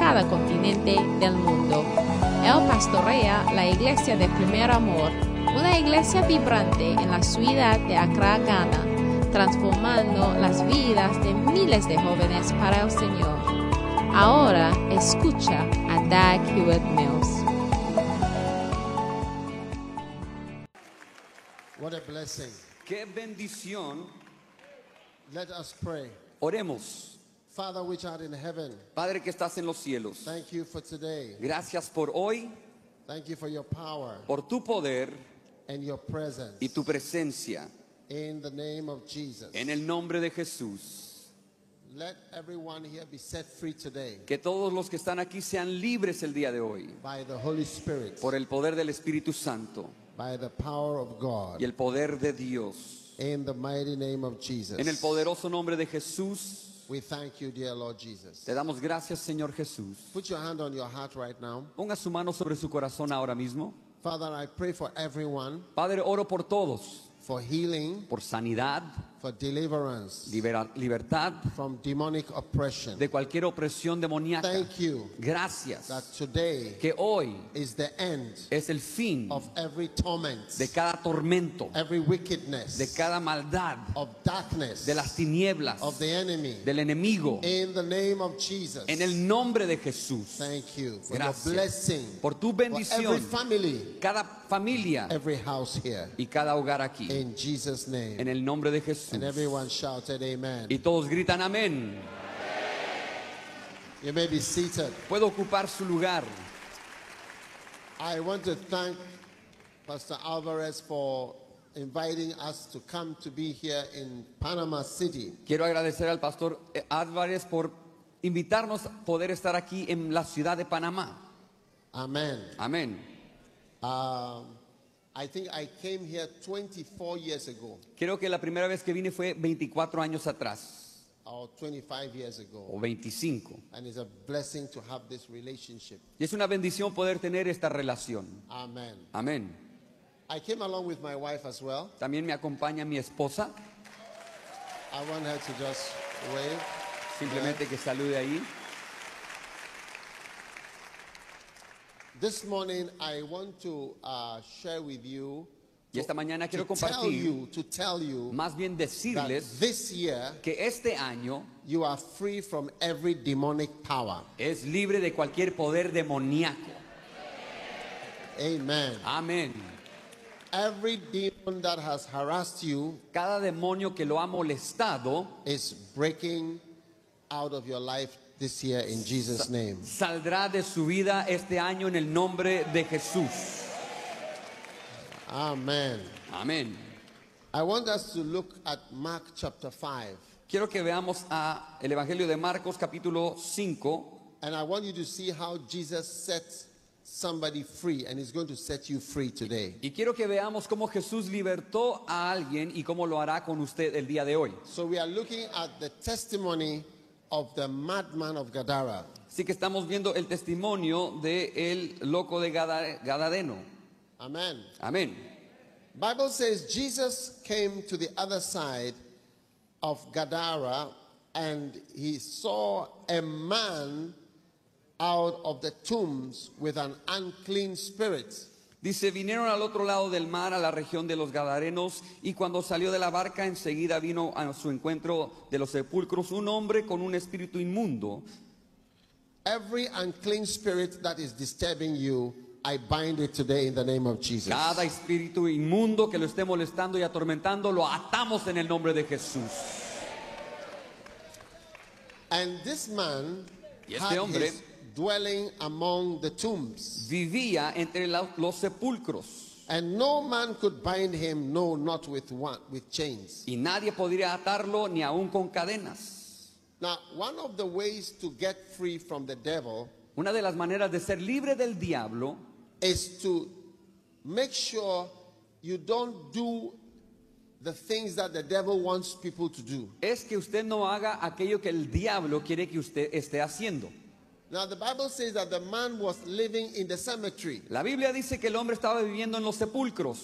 cada continente del mundo. Él pastorea la iglesia de Primer Amor, una iglesia vibrante en la ciudad de Accra, Ghana, transformando las vidas de miles de jóvenes para el Señor. Ahora escucha a Dag Hewitt Mills. What a blessing. Qué bendición. Let us pray. Oremos. Father, which art in heaven, Padre que estás en los cielos, thank you for today. gracias por hoy, Thank you for your power por tu poder and your presence. y tu presencia. In the name of Jesus. En el nombre de Jesús. Let everyone here be set free today Que todos los que están aquí sean libres el día de hoy by the Holy Spirit, por el poder del Espíritu Santo by the power of God. y el poder de Dios. In the mighty name of Jesus. En el poderoso nombre de Jesús, We thank you, dear Lord Jesus. te damos gracias, Señor Jesús. Put your hand on your heart right now. Ponga su mano sobre su corazón ahora mismo. Father, I pray for everyone Padre, oro por todos, for healing, por sanidad, for deliverance libera- libertad from demonic oppression. de cualquier opresión demoníaca. Thank you Gracias. today Que hoy is the end es el fin of every torment, de cada tormento, every wickedness, de cada maldad, of darkness, de las tinieblas, of the enemy. del enemigo. In the name of Jesus. En el nombre de Jesús. Thank you for Gracias. your blessing Por tu for every bendición, family, cada familia every house here. y cada hogar aquí. In Jesus' name. En el nombre de Jesús. And everyone shouted amen. Y todos gritan amén. You may be seated. Puedo ocupar su lugar. I want to thank Pastor Alvarez for inviting us to come to be here in Panama City. Quiero agradecer al pastor Álvarez por invitarnos a poder estar aquí en la ciudad de Panamá. Amen. Amén. Um, I think I came here 24 years ago, Creo que la primera vez que vine fue 24 años atrás or 25 years ago, o 25. and it's a blessing to have this relationship. Y es una bendición poder tener esta relación. Amen. Amén. I came along with my wife as well. También me acompaña mi esposa. I want her to just wave. Simplemente que salude ahí. This morning, I want to uh, share with you. Y esta mañana quiero compartir, you, más bien decirles this year que este año you are free from every demonic power. es libre de cualquier poder demoníaco. Amen. Amén. Every demon that has harassed you Cada demonio que lo ha molestado is breaking out of your life this year in Jesus' name. saldrá de su vida este año en el nombre de Jesús. Amen. Amén. I want us to look at Mark chapter 5. Quiero que veamos a el Evangelio de Marcos capítulo 5 And I want you to see how Jesus set somebody free, and He's going to set you free today. y quiero que veamos cómo Jesús libertó a alguien y cómo lo hará con usted el día de hoy. So we are looking at the testimony of the madman of Gadara. Así que estamos viendo el testimonio de el loco de Gada- Gadadeno. Amen. Amén. Bible says Jesus came to the other side of Gadara and he saw a man out of the tombs with an unclean spirit. Dice, vinieron al otro lado del mar, a la región de los Gadarenos, y cuando salió de la barca, enseguida vino a su encuentro de los sepulcros un hombre con un espíritu inmundo. Every unclean spirit that is disturbing you, I bind it today in the name of Jesus. Cada espíritu inmundo que lo esté molestando y atormentando, lo atamos en el nombre de Jesús. And this man Y este had hombre- his dwelling among the tombs. Vivía entre la- los sepulcros. And no man could bind him, no, not with one, with chains. Y nadie podría atarlo ni aún con cadenas. Now, one of the ways to get free from the devil Una de las maneras de ser libre del diablo is to make sure you don't do the things that the devil wants people to do. es que usted no haga aquello que el diablo quiere que usted esté haciendo. Now, the Bible says that the man was living in the cemetery. La Biblia dice que el hombre estaba viviendo en los sepulcros.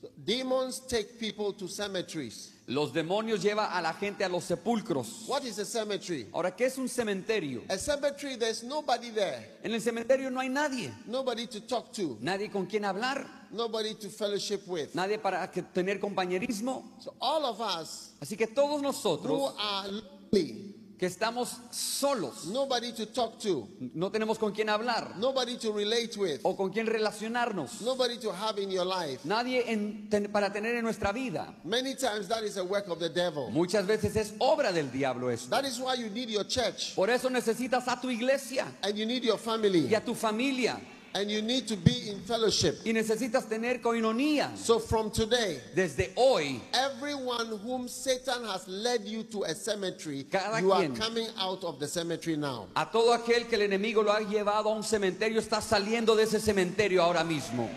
So demons take people to cemeteries. Los demonios llevan a la gente a los sepulcros. What is a cemetery? Ahora, ¿qué es un cementerio? A cemetery, there's nobody there, En el cementerio no hay nadie. nobody to talk to, Nadie con quien hablar. nobody to fellowship with. Nadie para que- tener compañerismo. So, all of us Así que todos who nosotros are lonely, que estamos solos, nobody to talk to, no tenemos con quién hablar nobody to relate with, o con quién relacionarnos. nobody to have in your life. Nadie en- ten- para tener en nuestra vida. Many times that is a work of the devil. Muchas veces es obra del diablo esto. That is why you need your church Por eso necesitas a tu iglesia and you need your family y a tu familia and you need to be in fellowship. y necesitas tener coinonía. So from today, Desde hoy, everyone whom Satan has led you to a cemetery, Cada you are coming out of the cemetery now. a todo aquel que el enemigo lo ha llevado a un cementerio, está saliendo de ese cementerio ahora mismo.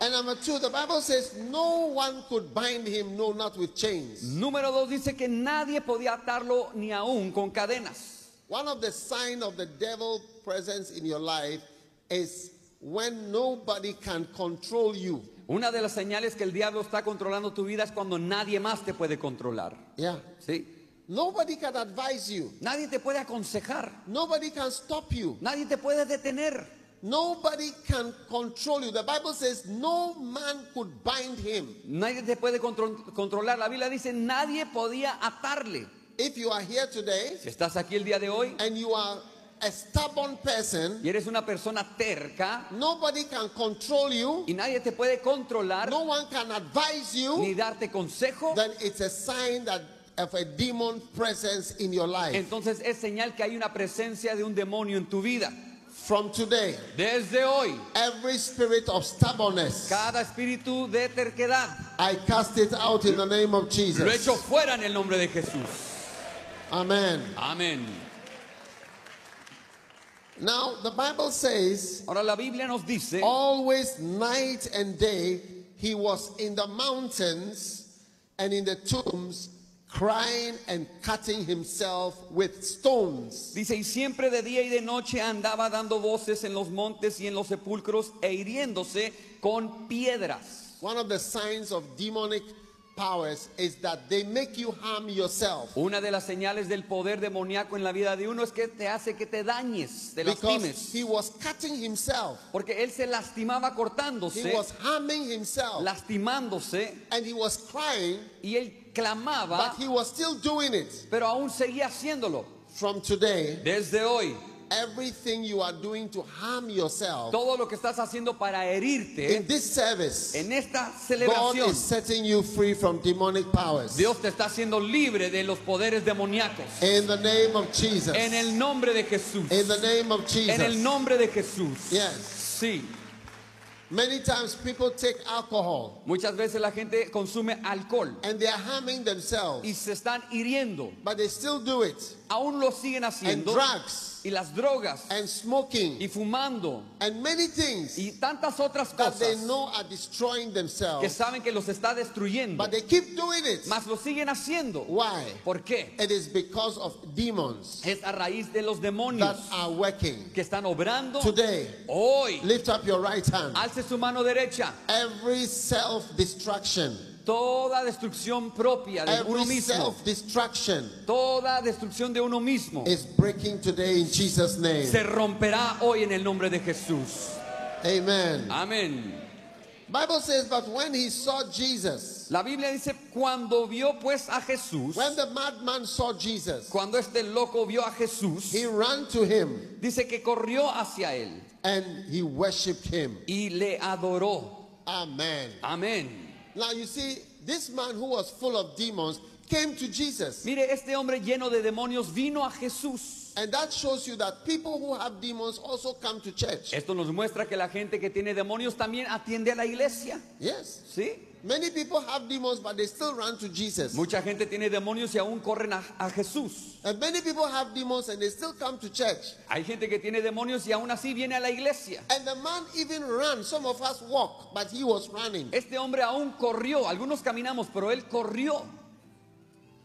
And number two, the Bible says no one could bind him, no, not with chains. Número dos dice que nadie podía atarlo ni aún con cadenas. One of the signs of the devil presence in your life is when nobody can control you. Una de las señales que el diablo está controlando tu vida es cuando nadie más te puede controlar. Yeah. ¿sí? Nobody can advise you. Nadie te puede aconsejar, Nobody can stop you. nadie te puede detener, Nobody can control you. The Bible says no man could bind him. nadie te puede contro- controlar. La Biblia dice nadie podía atarle. If you are here today Si estás aquí el día de hoy and you are a stubborn person, y eres una persona terca nobody can control you, y nadie te puede controlar no one can advise you, ni darte consejo, then it's a sign that of a demon presence in your life. entonces es señal que hay una presencia de un demonio en tu vida. From today, Desde hoy, every spirit of stubbornness, cada espíritu de terquedad I cast it out in the name of lo Jesus. echo fuera en el nombre de Jesús. Amen. Amén. Now, the Bible says, Ahora la Biblia nos dice always night and day, he was in the mountains and in the tombs, crying and cutting himself with stones. Dice, y siempre de día y de noche andaba dando voces en los montes y en los sepulcros e hiriéndose con piedras. One of the signs of demonic powers is that they make you harm yourself. Una de las señales del poder demoníaco en la vida de uno es que te hace que te dañes, te Because lastimes. he was cutting himself, Porque él se lastimaba he cortándose, was harming himself, lastimándose, and he was crying, y él clamaba, but he was still doing it. pero aún seguía haciéndolo. From today, Desde hoy, everything you are doing to harm yourself todo lo que estás haciendo para in herirte this service, en esta God celebración, is setting you free from demonic powers. Dios te está haciendo libre de los poderes demoníacos. In the name of Jesus. En el nombre de Jesús. In the name of En el nombre de Jesús. Yes. Sí. Many times people take alcohol Muchas veces la gente consume alcohol and they are harming y themselves, se están hiriendo. but they still do it. Aún lo siguen And haciendo. Drugs Y las drogas and smoking y fumando and many things y tantas otras that they cosas know are destroying que themselves, saben que los está destruyendo. but they keep doing it. Mas lo siguen haciendo. Why? ¿Por qué? It is because of demons Es a raíz de los that demonios are working. que están obrando Today, hoy. lift up your right hand. Alce su mano derecha. Every self destruction, Toda destrucción propia de uno mismo. Toda destrucción de uno mismo is breaking today in Jesus' name. se romperá hoy en el nombre de Jesús. Amen. Amén. Bible says, but when he saw Jesus, La Biblia dice, cuando vio pues a Jesús, when the madman saw Jesus, cuando este loco vio a Jesús, he ran to him dice que corrió hacia él and he worshipped him. y le adoró. Amen. Amén. Now you see, this man who was full of demons came to Jesus. Mire, este hombre lleno de demonios vino a Jesús. And that shows you that people who have demons also come to church. Esto nos muestra que la gente que tiene demonios también atiende a la iglesia. Yes. ¿Sí? Many people have demons, but they still run to Jesus. Mucha gente tiene demonios y aún corren a, a Jesús. And many people have demons and they still come to church. Hay gente que tiene demonios y aún así viene a la iglesia. And the man even ran. Some of us walk, but he was running. Este hombre aún corrió. Algunos caminamos, pero él corrió.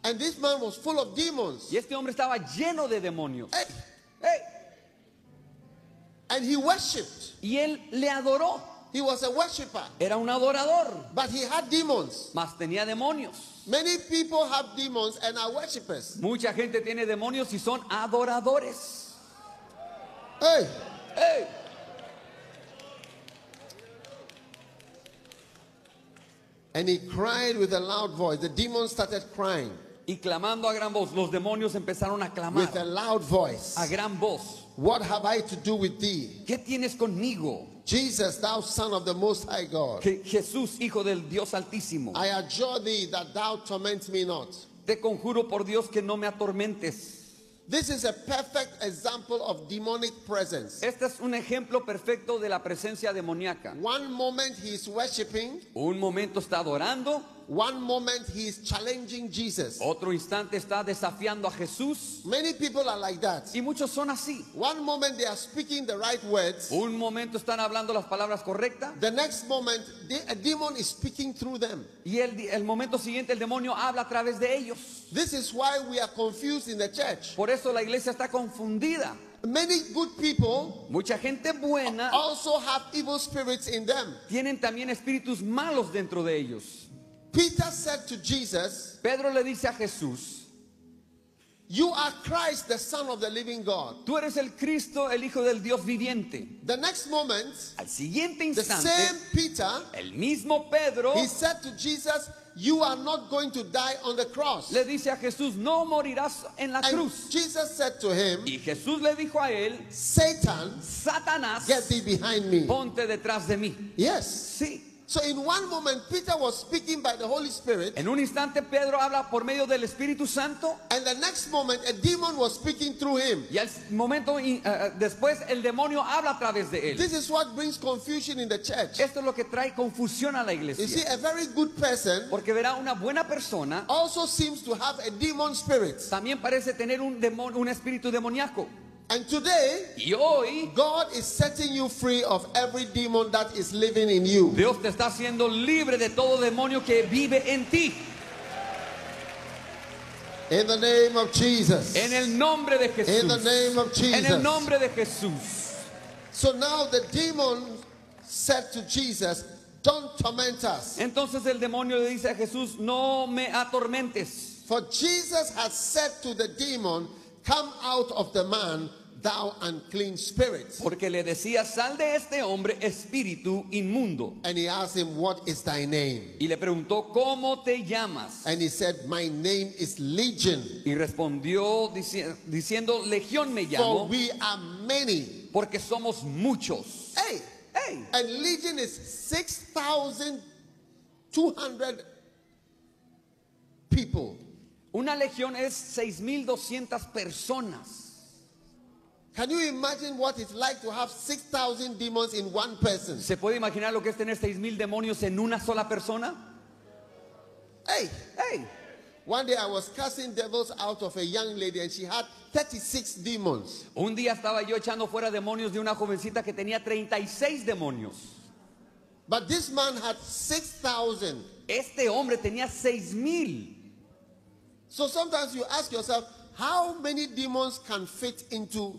And this man was full of demons. Y este hombre estaba lleno de demonios. Hey, ¡Ey! And he worshipped. Y él le adoró. He was a worshiper, Era un adorador, but he had demons. mas tenía demonios. Many people have demons and are worshippers. Mucha gente tiene demonios y son adoradores. Hey, ¡Ey! and he cried with a loud voice. The demons started crying Y clamando a gran voz, los demonios empezaron a with a clamar loud voice. a gran voz. What have I to do with thee? ¿Qué tienes conmigo? Jesus, thou son of the most high God. Que Jesús, hijo del Dios Altísimo, I adjure thee that thou torment me not. te conjuro por Dios que no me atormentes. This is a perfect example of demonic presence. Este es un ejemplo perfecto de la presencia demoníaca. One moment he is worshiping, Un momento está adorando, one moment he is challenging Jesus. otro instante está desafiando a Jesús Many people are like that. y muchos son así. One moment they are speaking the right words, Un momento están hablando las palabras correctas the next moment the- a demon is speaking through them. y el, el momento siguiente el demonio habla a través de ellos. This is why we are confused in the church. Por eso la iglesia está confundida. Many good people Mucha gente buena also have evil spirits in them. tienen también espíritus malos dentro de ellos. Peter said to Jesus, Pedro le dice a Jesús, You are Christ, the Son of the living God. tú eres el Cristo, el Hijo del Dios viviente. The next moment, Al siguiente the instante, same Peter, el mismo Pedro he said to Jesus, You are not going to die on the cross. le dice a Jesús, no morirás en la And cruz. Jesus said to him, Y Jesús le dijo a él, Satan, Satanás, get thee behind me. ponte detrás de mí. Yes. Sí. So in one moment, Peter was speaking by the Holy Spirit, En un instante Pedro habla por medio del Espíritu Santo and the next moment, a demon was speaking through him. y al momento eh, después el demonio habla a través de él. This is what brings confusion in the church. Esto es lo que trae confusión a la You see, iglesia. a very good person Porque verá una buena persona also seems to have a demon spirit. también parece tener un, demon- un espíritu demoníaco. And today, Y hoy God is setting you free of every demon that is living in you. Dios te está haciendo libre de todo demonio que vive en ti. In the name of Jesus. En el nombre de Jesús. In the name of Jesus. En el nombre de Jesús. So now the demon said to Jesus, Don't torment us. Entonces el demonio le dice a Jesús, no me atormentes. For Jesus had said to the demon, Come out of the man, thou unclean spirit. Porque le decía, sal de este hombre espíritu inmundo. And he asked him, What is thy name? Y le preguntó, ¿cómo te llamas? And he said, My name is Legion, Y respondió dici- diciendo, Legión me for llamo, we are many. porque somos muchos. Hey, ¡Ey! and Legion is 6,200 people. Una legión es 6.200 personas. Can you imagine what it's like to have 6,000 demons in one person? ¿Se puede imaginar lo que es tener 6.000 demonios en una sola persona? Hey, ¡Ey! one day I was casting devils out of a young lady and she had 36 demons. Un día estaba yo echando fuera demonios de una jovencita que tenía 36 demonios. But this man had 6,000. Este hombre tenía 6.000. So sometimes you ask yourself, how many demons can fit into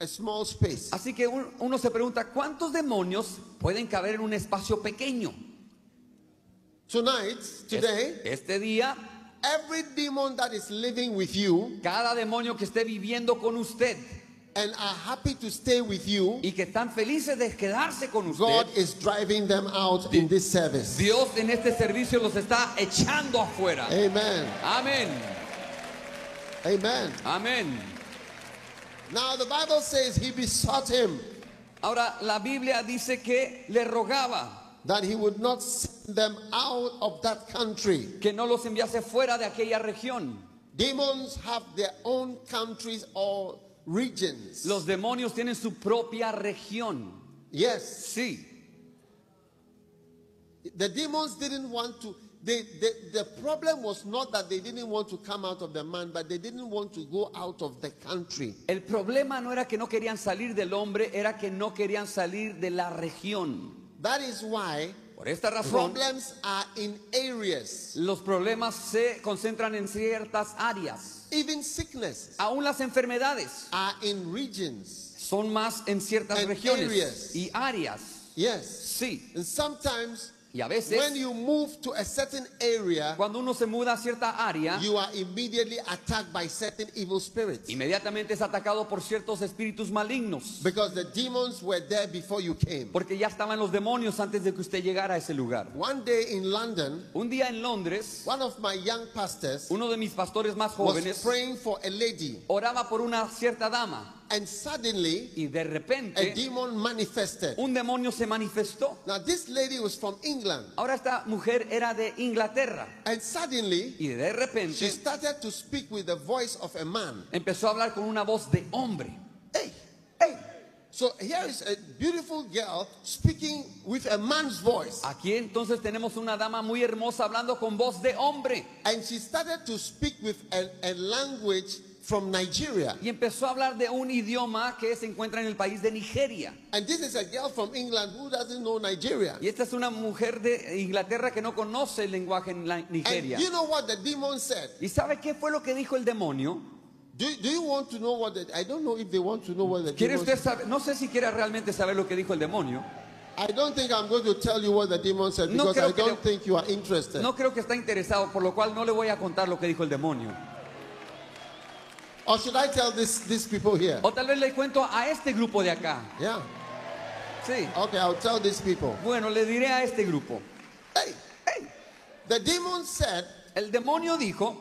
a small space? Así que un- uno se pregunta, ¿cuántos demonios pueden caber en un espacio pequeño? Tonight, today, Este día, every demon that is living with you cada demonio que esté viviendo con usted and are happy to stay with you, y que están felices de quedarse con God usted, is driving them out in this service. Dios en este servicio los está echando afuera. Amen. Amén. Amen. Amén. Now the Bible says he besought him Ahora, la Biblia dice que le rogaba that he would not send them out of that country. que no los enviase fuera de aquella región. Demons have their own countries or regions. Los demonios tienen su propia región. Yes. Sí. The demons didn't want to. They, the, the problem was not that they didn't want to come out of the man, but they didn't want to go out of the country. El problema no era que no querían salir del hombre, era que no querían salir de la región. That is why Por esta razón, problems are in areas, los problemas se concentran en ciertas áreas. Even sickness Aún las enfermedades are in regions. son más en ciertas And regiones areas. y áreas. Yes. Sí, And sometimes y a veces when you move to a certain area, cuando uno se muda a cierta área, you are immediately attacked by certain evil spirits. inmediatamente es atacado por ciertos espíritus malignos. Because the demons were there before you came. Porque ya estaban los demonios antes de que usted llegara a ese lugar. One day in London, Un día en Londres, one of my young pastors uno de mis pastores más was jóvenes praying for a lady, oraba por una cierta dama and suddenly y de a repente demon manifested. un demonio se manifestó. Now, this lady was from England, Ahora esta mujer era de Inglaterra and suddenly y de she repente started to speak with the voice of a man. empezó a hablar con una voz de hombre. Hey, hey. So here is a beautiful girl speaking with a man's voice. Aquí entonces tenemos una dama muy hermosa hablando con voz de hombre And she started to speak with a, a language from Nigeria. y empezó a hablar de un idioma que se encuentra en el país de Nigeria. And this is a girl from England who doesn't know Nigeria. Y esta es una mujer de Inglaterra que no conoce el lenguaje en la- And Nigeria. you know what the demon said? ¿Y sabe qué fue lo que dijo el demonio? Do, do you want to know what the, I don't know if they want to know what the ¿Quiere demon usted saber? No sé si quiere realmente saber lo que dijo el demonio. I don't think I'm going to tell you what the demon said No because creo I que don't le- think you are interested. No creo que está interesado, por lo cual no le voy a contar lo que dijo el demonio. Or should I tell this, these people here? O tal vez le cuento a este grupo de acá. Yeah. Sí. Okay, I'll tell these people. Bueno, le diré a este grupo. Hey, hey. The demon said, El demonio dijo,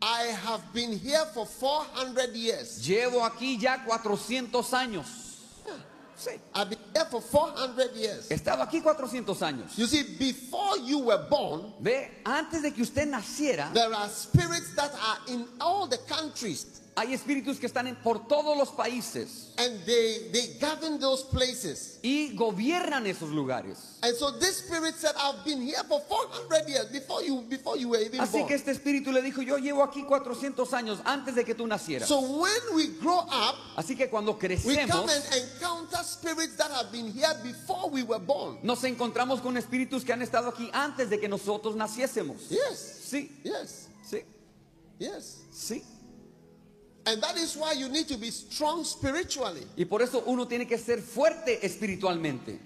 I have been here for 400 years. llevo aquí ya 400 años. Sí. I've been here for 400 years. He estado aquí 400 años. You see, before you were born, Ve, antes de que usted naciera, there are spirits that are in all the countries hay espíritus que están en- por todos los países and they, they govern those places. y gobiernan esos lugares. And so this spirit said, I've been here for 400 years before you, before you were even Así born. que este espíritu le dijo, yo llevo aquí 400 años antes de que tú nacieras. So when we grow up, Así que cuando we come crecemos, and encounter spirits that have been here before we were born. nos encontramos con espíritus que han estado aquí antes de que nosotros naciésemos. Yes, Sí, yes, sí, yes. sí. And that is why you need to be strong spiritually. Y por eso uno tiene que ser fuerte espiritualmente.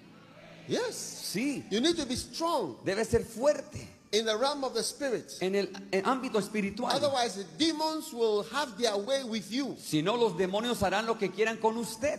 Yes. Sí, You need to be strong debe ser fuerte in the realm of the spirit. en el en ámbito espiritual. Otherwise, the demons will have their way with you. Si no, los demonios harán lo que quieran con usted.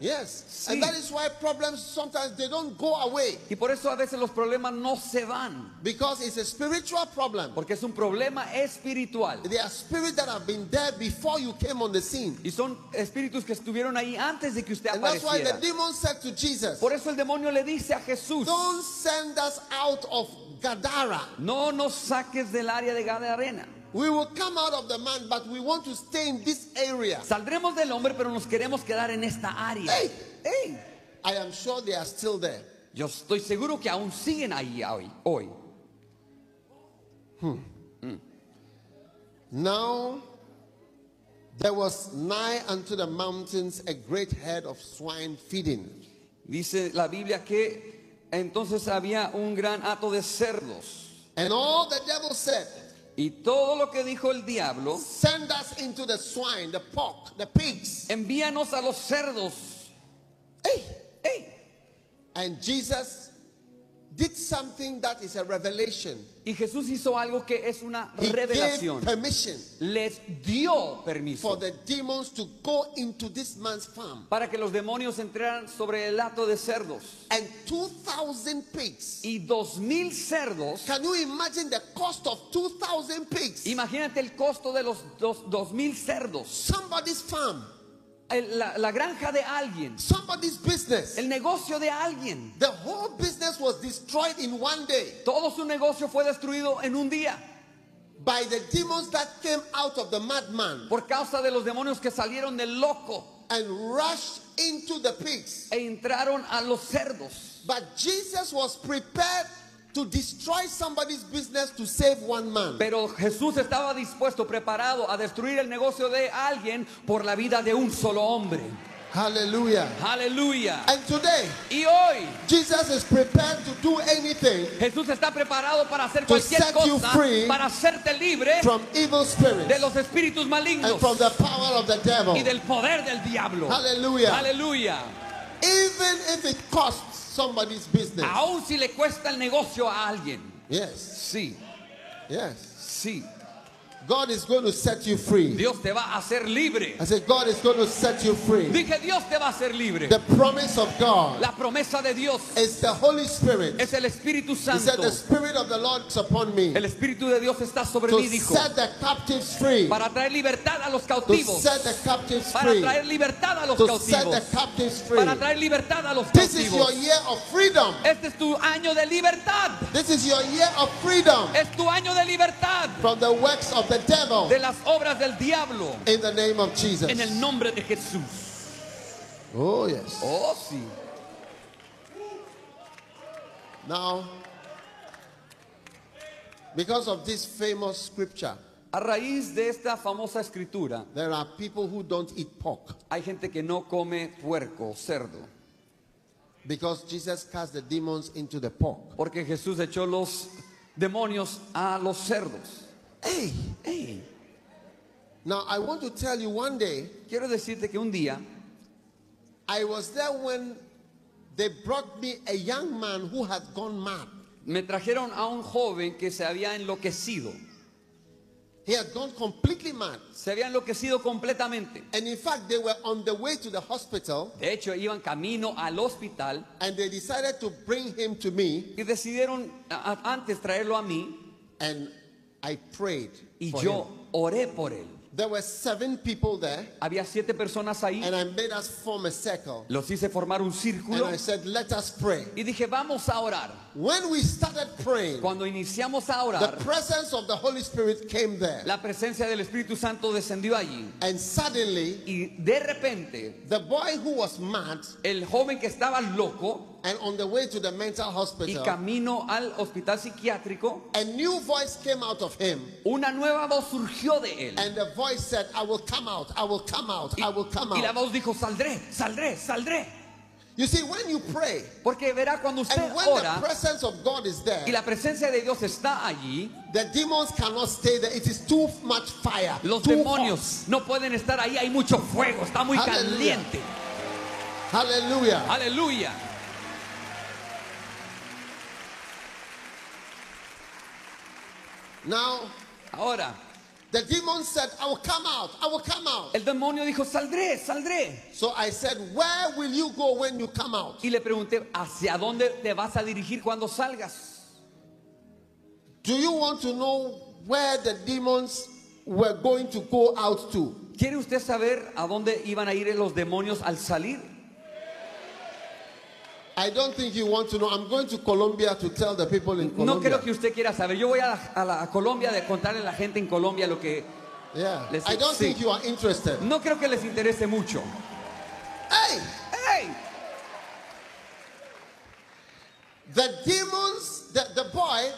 Yes. Sí. And that is why problems sometimes they don't go away Y por eso a veces los problemas no se van. because it's a spiritual problem. Porque es un problema espiritual. There are spirits that have been there before you came on the scene. Y son espíritus que estuvieron ahí antes de que usted And that's why the apareciera. demon said to Jesus, Por eso el demonio le dice a Jesús, Don't send us out of Gadara. no nos saques del área de Gadarena. We will come out of the man, but we want to stay in this area. Saldremos del hombre, pero nos queremos quedar en esta área. Hey. Ey, I am sure they are still there. Yo estoy seguro que aún siguen ahí hoy. hoy. Now there was nigh unto the mountains a great herd of swine feeding. Dice la Biblia que entonces había un gran hato de cerdos. And all the devil said, Y todo lo que dijo el diablo, Send us into the swine, the pork, the pigs. envíanos a los cerdos. Hey. Ey, And Jesus did something that is a revelation. Y Jesús hizo algo que es una He gave revelación. permission Les dio for permiso the demons to go into this man's farm. para que los demonios entraran sobre el hato de cerdos. And 2,000 pigs. Y dos mil cerdos. Can you imagine the cost of 2,000 pigs? Imagínate el costo de los dos, dos mil cerdos. Somebody's farm, la, la granja de alguien. somebody's business. El negocio de alguien. The whole business was destroyed in one day Todo su negocio fue destruido en un día by the demons that came out of the madman por causa de los demonios que salieron del loco and rushed into the pigs. e entraron a los cerdos. But Jesus was prepared to destroy somebody's business to save one man. Pero Jesús estaba dispuesto, preparado a destruir el negocio de alguien por la vida de un solo hombre. Hallelujah. Aleluya. And today, Y hoy Jesus is prepared to do anything Jesús está preparado para hacer cualquier cosa, para hacerte libre from evil de spirits los espíritus malignos and from the power of the devil. y del poder del diablo. Hallelujah. Aleluya. Even if it costs somebody's business. Aún si le cuesta el negocio a alguien. Yes. Sí, Yes. sí. God is going to set you free. Dios te va a hacer libre. I said, God is going to set you free. Dije, Dios te va a hacer libre. The promise of God La promesa de Dios is the Holy Spirit. es el Espíritu He said, Santo. The Spirit of the Lord is upon me El Espíritu de Dios está sobre to mí, dijo, set the captives free. para traer libertad a los To cautivos. set the captives Para free. traer libertad a los To set the cautivos. captives free. Para traer libertad a los This is your cautivos. year of freedom. Este es tu año de libertad. This is your year of freedom Es tu año de libertad from the works of the devil de las obras del diablo. in the name of Jesus. En el nombre de Jesús. Oh, yes. Oh, sí. Now, because of this famous scripture, A raíz de esta famosa escritura, there are people who don't eat pork hay gente que no come puerco, cerdo, because Jesus cast the demons into the pork. porque Jesús echó los demonios a los cerdos. Hey, Ey, now I want to tell you one day, quiero decirte que un día I was there when they brought me a young man who had gone mad. me trajeron a un joven que se había enloquecido. He had gone completely mad. Se había enloquecido completamente. And in fact, they were on the way to the hospital De hecho, iban camino al hospital and they decided to bring him to me. y decidieron a- antes traerlo a mí And I prayed. y for yo him. oré por él. There were seven people there, Había siete personas ahí, and I made us form a circle. los hice formar un And círculo I said, Let us pray. y dije, vamos a orar. When we started praying, Cuando iniciamos a the orar, presence of the Holy Spirit came there. la presencia del Espíritu Santo descendió allí And suddenly, y de repente the boy who was mad el joven que estaba loco and on the way to the mental y hospital, camino al hospital psiquiátrico, a new voice came out of him. una nueva voz surgió de él. And the voice said, I will come out, I will come out, I will come Y la out. voz dijo, saldré, saldré, saldré. You see, when you pray, Porque verá cuando usted and when the ora presence of God is there, y la presencia de Dios está allí, the demons cannot stay there. It is too much fire. los too demonios no pueden estar ahí, hay mucho fuego, está muy Aleluya. caliente. Hallelujah. Aleluya. Now, Ahora, the demon said, I will come out, I will come out. el demonio dijo, saldré, saldré. So I said, Where will you go when you come out? Y le pregunté, ¿hacia dónde te vas a dirigir cuando salgas? Do you want to know where the demons were going to go out to? ¿Quiere usted saber a dónde iban a ir los demonios al salir? I don't think you want to know. I'm going to Colombia to tell the people in No Colombia. creo que usted quiera saber. Yo voy a, la, a la- a Colombia de contarle a la gente en Colombia lo que... Yeah. Les- I don't sí. think you are interested. No creo que les interese mucho. Hey, ¡Ey! the demons, the, the boy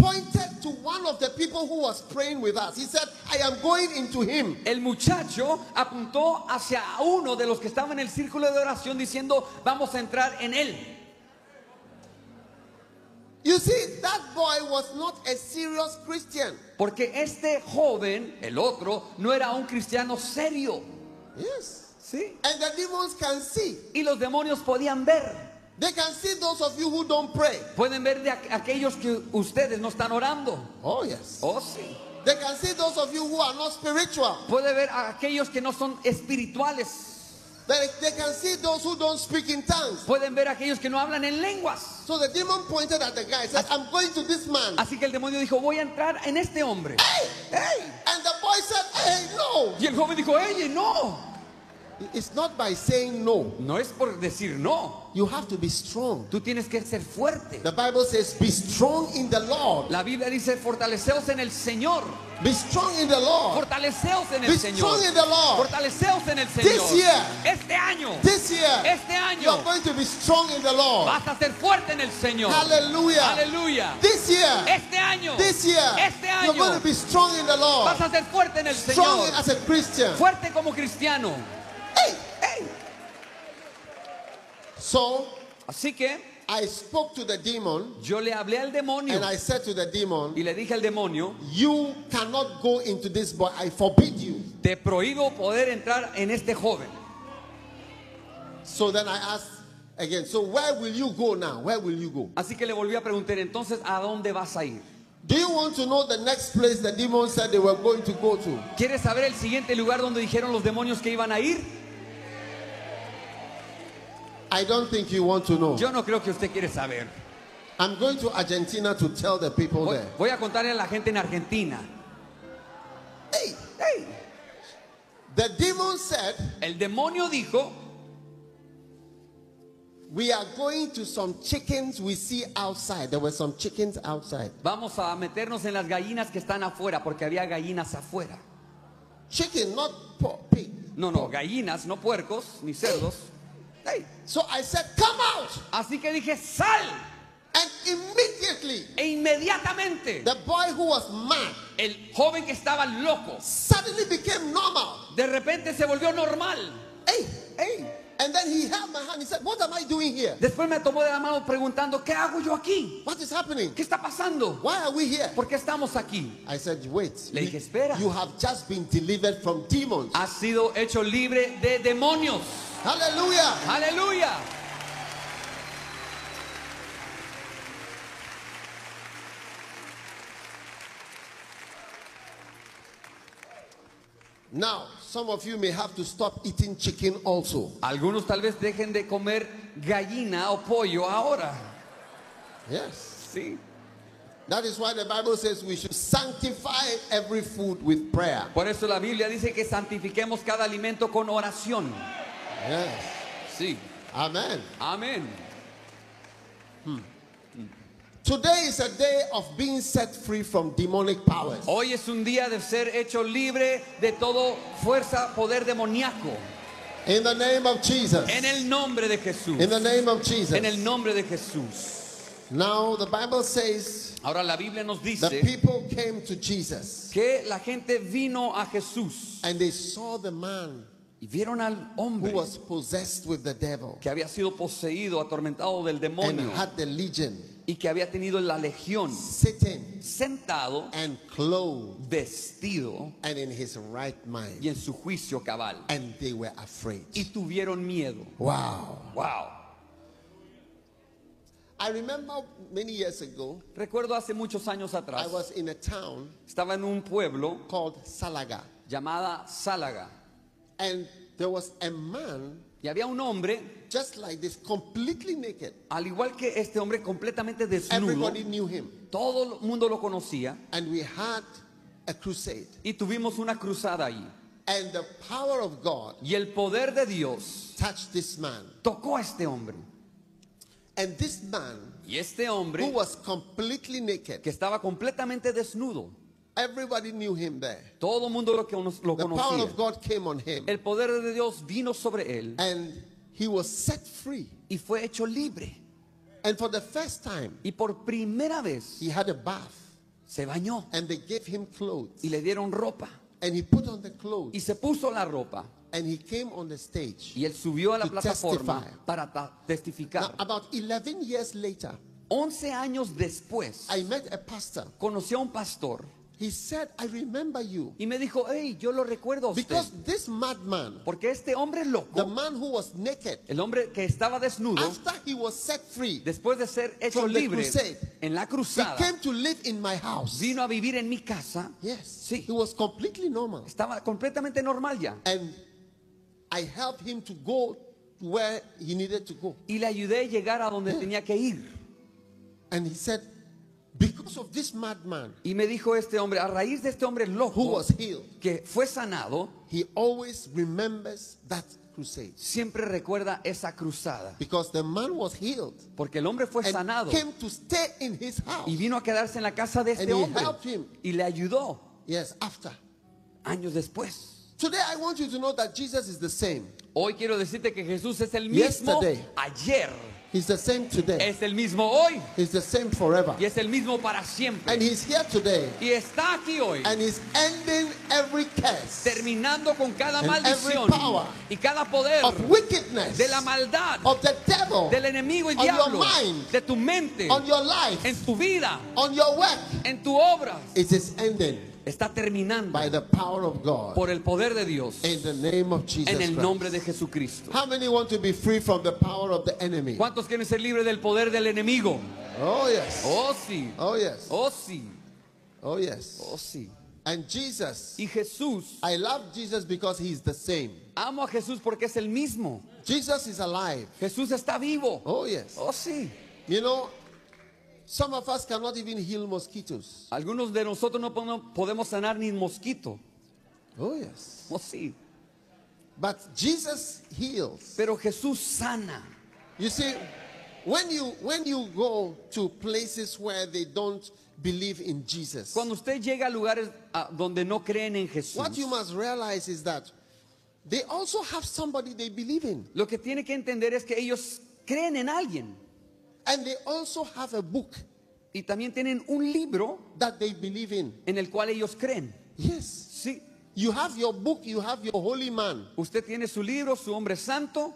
pointed to one of the people who was praying with us. He said, I am going into him. El muchacho apuntó hacia uno de los que estaban en el círculo de oración diciendo, vamos a entrar en él. You see, that boy was not a serious Christian. Porque este joven, el otro, no era un cristiano serio. Yes. ¿Sí? And the demons can see. Y los demonios podían ver. They can see those of you who don't pray. Pueden ver de aqu- aquellos que ustedes no están orando. Oh, yes. Oh, sí. They can see those of you who are not spiritual. Puede ver a aquellos que no son espirituales. They, they can see those who don't speak in tongues. Pueden ver a aquellos que no hablan en lenguas. So the demon pointed at the guy and said, I'm going to this man. Así que el demonio dijo, voy a entrar en este hombre. Hey, hey. And the boy said, Hey, no. Y el joven dijo, ¡ey, no! It's not by saying no. No es por decir no. You have to be strong. Tú tienes que ser fuerte. The Bible says, Be strong in the Lord. La Biblia dice, fortaleceos en el Señor. Be strong in the Lord. Fortaleceos en Be el Señor. strong in the Lord. Fortaleceos en el This Señor. year. Este año. This year, Este you are año. going to be strong in the Lord. Vas a ser fuerte en el Señor. Hallelujah. Aleluya. This year, Este año. this year, Este you're going año. to be strong in the Lord. Vas a ser fuerte en el Strong Señor. as a Christian. Fuerte como cristiano. Hey. So Así que I spoke to the demon yo le hablé al demonio and I said to the demon, y le dije al demonio, You cannot go into this boy. I forbid you. te prohíbo poder entrar en este joven. So then I asked again, So where will you go now? Where will you go? Así que le volví a preguntar, entonces, ¿a dónde vas a ir? Do you want to know the next place the demon said they were going to go to? ¿Quieres saber el siguiente lugar donde dijeron los demonios que iban a ir? I don't think you want to know. Yo no creo que usted quiere saber. I'm going to Argentina to tell the people Voy, there. voy a contarle a la gente en Argentina. Hey, Hey, the demon said, el demonio dijo, We are going to some chickens we see outside. There were some chickens outside. vamos a meternos en las gallinas que están afuera, porque había gallinas afuera. Chicken, not pork, pig. No, no, gallinas, no puercos ni cerdos. Hey, So I said, Come out. Así que dije, sal. And immediately, E inmediatamente the boy who was mad el joven que estaba loco, suddenly became normal. de repente se volvió normal. Hey, hey. And then he held my hand. He said, What am I doing here? Después me tomó de la mano preguntando, ¿qué hago yo aquí? What is happening? ¿Qué está pasando? Why are we here? ¿Por qué estamos aquí? I said, Wait. Le dije, "Espera." You have just been delivered from demons. Has sido hecho libre de demonios. Hallelujah. Aleluya. Now, some of you may have to stop eating chicken also. Algunos tal vez dejen de comer gallina o pollo ahora. Yes. Sí. That is why the Bible says we should sanctify every food with prayer. Por eso la Biblia dice que santifiquemos cada alimento con oración. Yes. Sí. Amen. Amén. Today is a day of being set free from demonic powers. Hoy es un día de ser hecho libre de todo fuerza, poder demoníaco. In the name of Jesus. En el nombre de Jesús. In the name of Jesus. En el nombre de Jesús. Now, the Bible says Ahora la Biblia nos the dice people came to Jesus que la gente vino a Jesús and they saw the man y vieron al who hombre was possessed with the devil que había sido poseído, atormentado del and demonio had the legion y que había tenido la legión sitting sentado, and clothed vestido and in his right y mind. en su juicio cabal. And they were afraid. Y tuvieron miedo. Wow. Wow. I remember many years ago, Recuerdo hace muchos años I atrás, was in a town estaba en un pueblo called Salaga. llamada Sálaga And there was a man y había un hombre, just like this, completely naked. al igual que este hombre completamente desnudo, Everybody knew him. todo el mundo lo conocía And we had a crusade. y tuvimos una cruzada ahí. And the power of God Y el poder de Dios touched this man. tocó a este hombre. And this man, Y este who hombre was completely naked, que estaba completamente desnudo, everybody knew him there. todo el mundo lo, que lo The power conocía. of God came on him. El poder de Dios vino sobre él And he was set free. y fue hecho libre. And for the first time, Y por primera vez he had a bath. se bañó And they gave him clothes. y le dieron ropa. And he put on the clothes. Y se puso la ropa And he came on the stage. y él subió a la plataforma testify. para ta- Now, testificar. about 11 years later, 11 años después I met a pastor. conocí a un pastor He said, I remember you. y me dijo, hey, yo lo recuerdo a usted. Because this madman, Porque este hombre the loco, man who was naked, el hombre que estaba desnudo, after he was set free, después de ser hecho From the libre crusade. en la he cruzada, came to live in my house. vino a vivir en mi casa. Yes. Sí. He was completely normal. Estaba completamente normal ya. And I helped him to go where he needed to go. Y le ayudé a llegar a donde tenía que ir. And he said, because of this madman Y me dijo este hombre, a raíz de este hombre who loco was healed, que fue sanado, he always remembers that crusade. siempre recuerda esa cruzada. Because the man was healed Porque el hombre fue and sanado came to stay in his house. y vino a quedarse en la casa de este And he hombre helped him. y le ayudó Yes, after. años después. Today I want you to know that Jesus is the same. Hoy quiero decirte que Jesús es el mismo Yesterday. ayer, He's the same today. es el mismo hoy He's the same forever. y es el mismo para siempre. And he's here today. Y está aquí hoy, And he's ending every curse terminando con cada maldición power y cada poder of wickedness, de la maldad, of the devil, del enemigo y on your diablo, mind, de tu mente, on your life, en tu vida, on your work. en tu obra. It is ending Está terminando by the power of God por el poder de Dios in the name of Jesus en el nombre de Jesucristo. How many want to be free from the power of the enemy? ¿Cuántos quieren ser libres del poder del enemigo? Oh, yes. Oh sí, Oh, yes. oh sí, Oh, yes. oh sí. And Jesus, Y Jesús, I love Jesus because he's the same. amo a Jesús porque es el mismo. Jesus is alive. Jesús está vivo. Oh, yes. Oh sí. You know, some of us cannot even heal mosquitoes. Algunos de nosotros no podemos- sanar ni mosquito. Oh, yes. Oh sí. But Jesus heals. Pero Jesús sana. You see, when you when you go to places where they don't believe in Jesus, Cuando usted llega a lugares donde no creen en Jesús, what you must realize is that they also have somebody they believe in, lo que tiene que entender es que ellos creen en alguien and they also have a book y también tienen un libro that they believe in. en el cual ellos creen. Yes, Sí, you have your book, you have your holy man. usted tiene su libro, su hombre santo.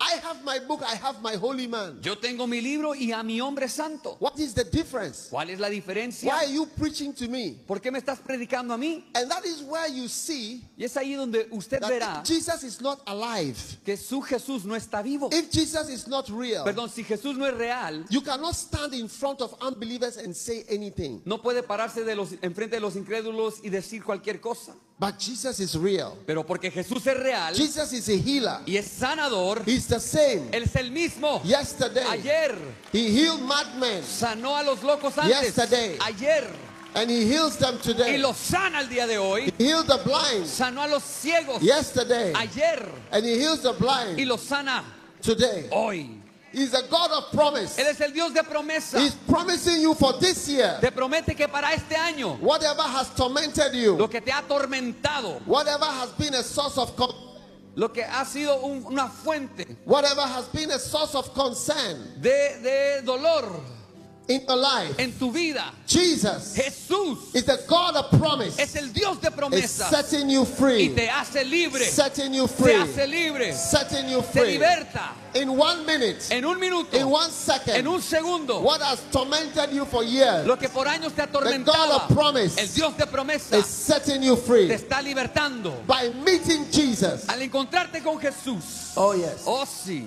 I have my book, I have my holy man. Yo tengo mi libro y a mi hombre santo. What is the difference? ¿Cuál es la diferencia? Why are you preaching to me? ¿Por qué me estás predicando a mí? And that is where you see Y es ahí donde usted that verá Jesus is not alive. que su Jesús no está vivo. If Jesus is not real, Perdón, si Jesús no es real, you cannot stand in front of unbelievers and say anything. no puede pararse de los, enfrente de los incrédulos y decir cualquier cosa. But Jesus is real. Pero porque Jesús es real Jesus is a healer. y es sanador, He's the same. Él es el mismo. Yesterday, Ayer He healed madmen sanó a los locos antes. Yesterday. Ayer. and He heals them Y today. los sana el día de hoy. He healed the blind Sanó a los ciegos yesterday, ayer. and He heals the Y blind los sana today. hoy. He's a God of promise. Él es el Dios de promesa. He's promising you for this year Te promete que para este año, whatever has tormented you, lo que te ha atormentado, whatever has been a source of lo que ha sido un- una fuente whatever has been a source of concern de, de dolor in your life, en tu vida, Jesus Jesús is the God of promise. es el Dios de Is promesa setting you y free, te hace libre, setting you te free, hace libre, setting you te free. liberta. In one minute, en un minuto, in one en second, un segundo. what has tormented you for years. Lo que por años te God atormentaba, of promise el Dios de promesa is setting you te free está libertando. by meeting Jesus. Al encontrarte con Jesús, Oh, yes. oh sí,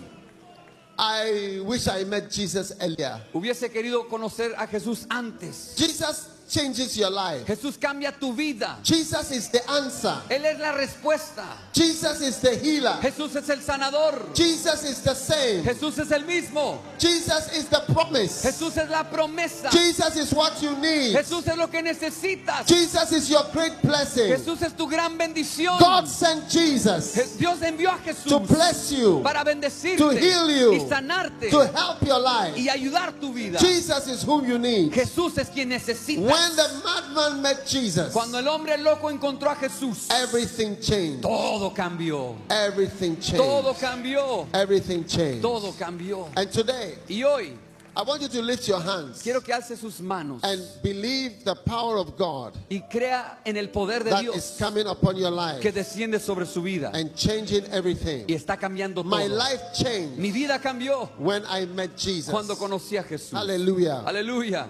I wish I met Jesus earlier. hubiese querido conocer a Jesús antes. Jesus changes your life. Jesús cambia tu vida. Jesus is the answer. Él es la respuesta. Jesus is the healer. Jesús es el sanador. Jesus is the same. Jesús es el mismo. Jesus is the promise. Jesús es la promesa. Jesus is what you need. Jesús es lo que necesitas. Jesus is your great blessing. Jesús es tu gran bendición. God sent Jesus Je- Dios envió a to Jesús bless you, para bendecirte to heal you, y sanarte to help your life. y ayudar tu vida. Jesus is whom you need. Jesús es quien necesitas. When the madman met Jesus, Cuando el hombre loco encontró a Jesús, everything changed. todo cambió. Everything changed. Todo cambió. Everything changed. Todo cambió. And today, Y hoy I want you to lift your hands quiero que alce sus manos and believe the power of God y crea en el poder de that is Dios coming upon your que life desciende sobre su vida and changing everything. y está cambiando My todo. life changed Mi vida cambió when I met Jesus. cuando conocí a Jesús. Hallelujah. Aleluya.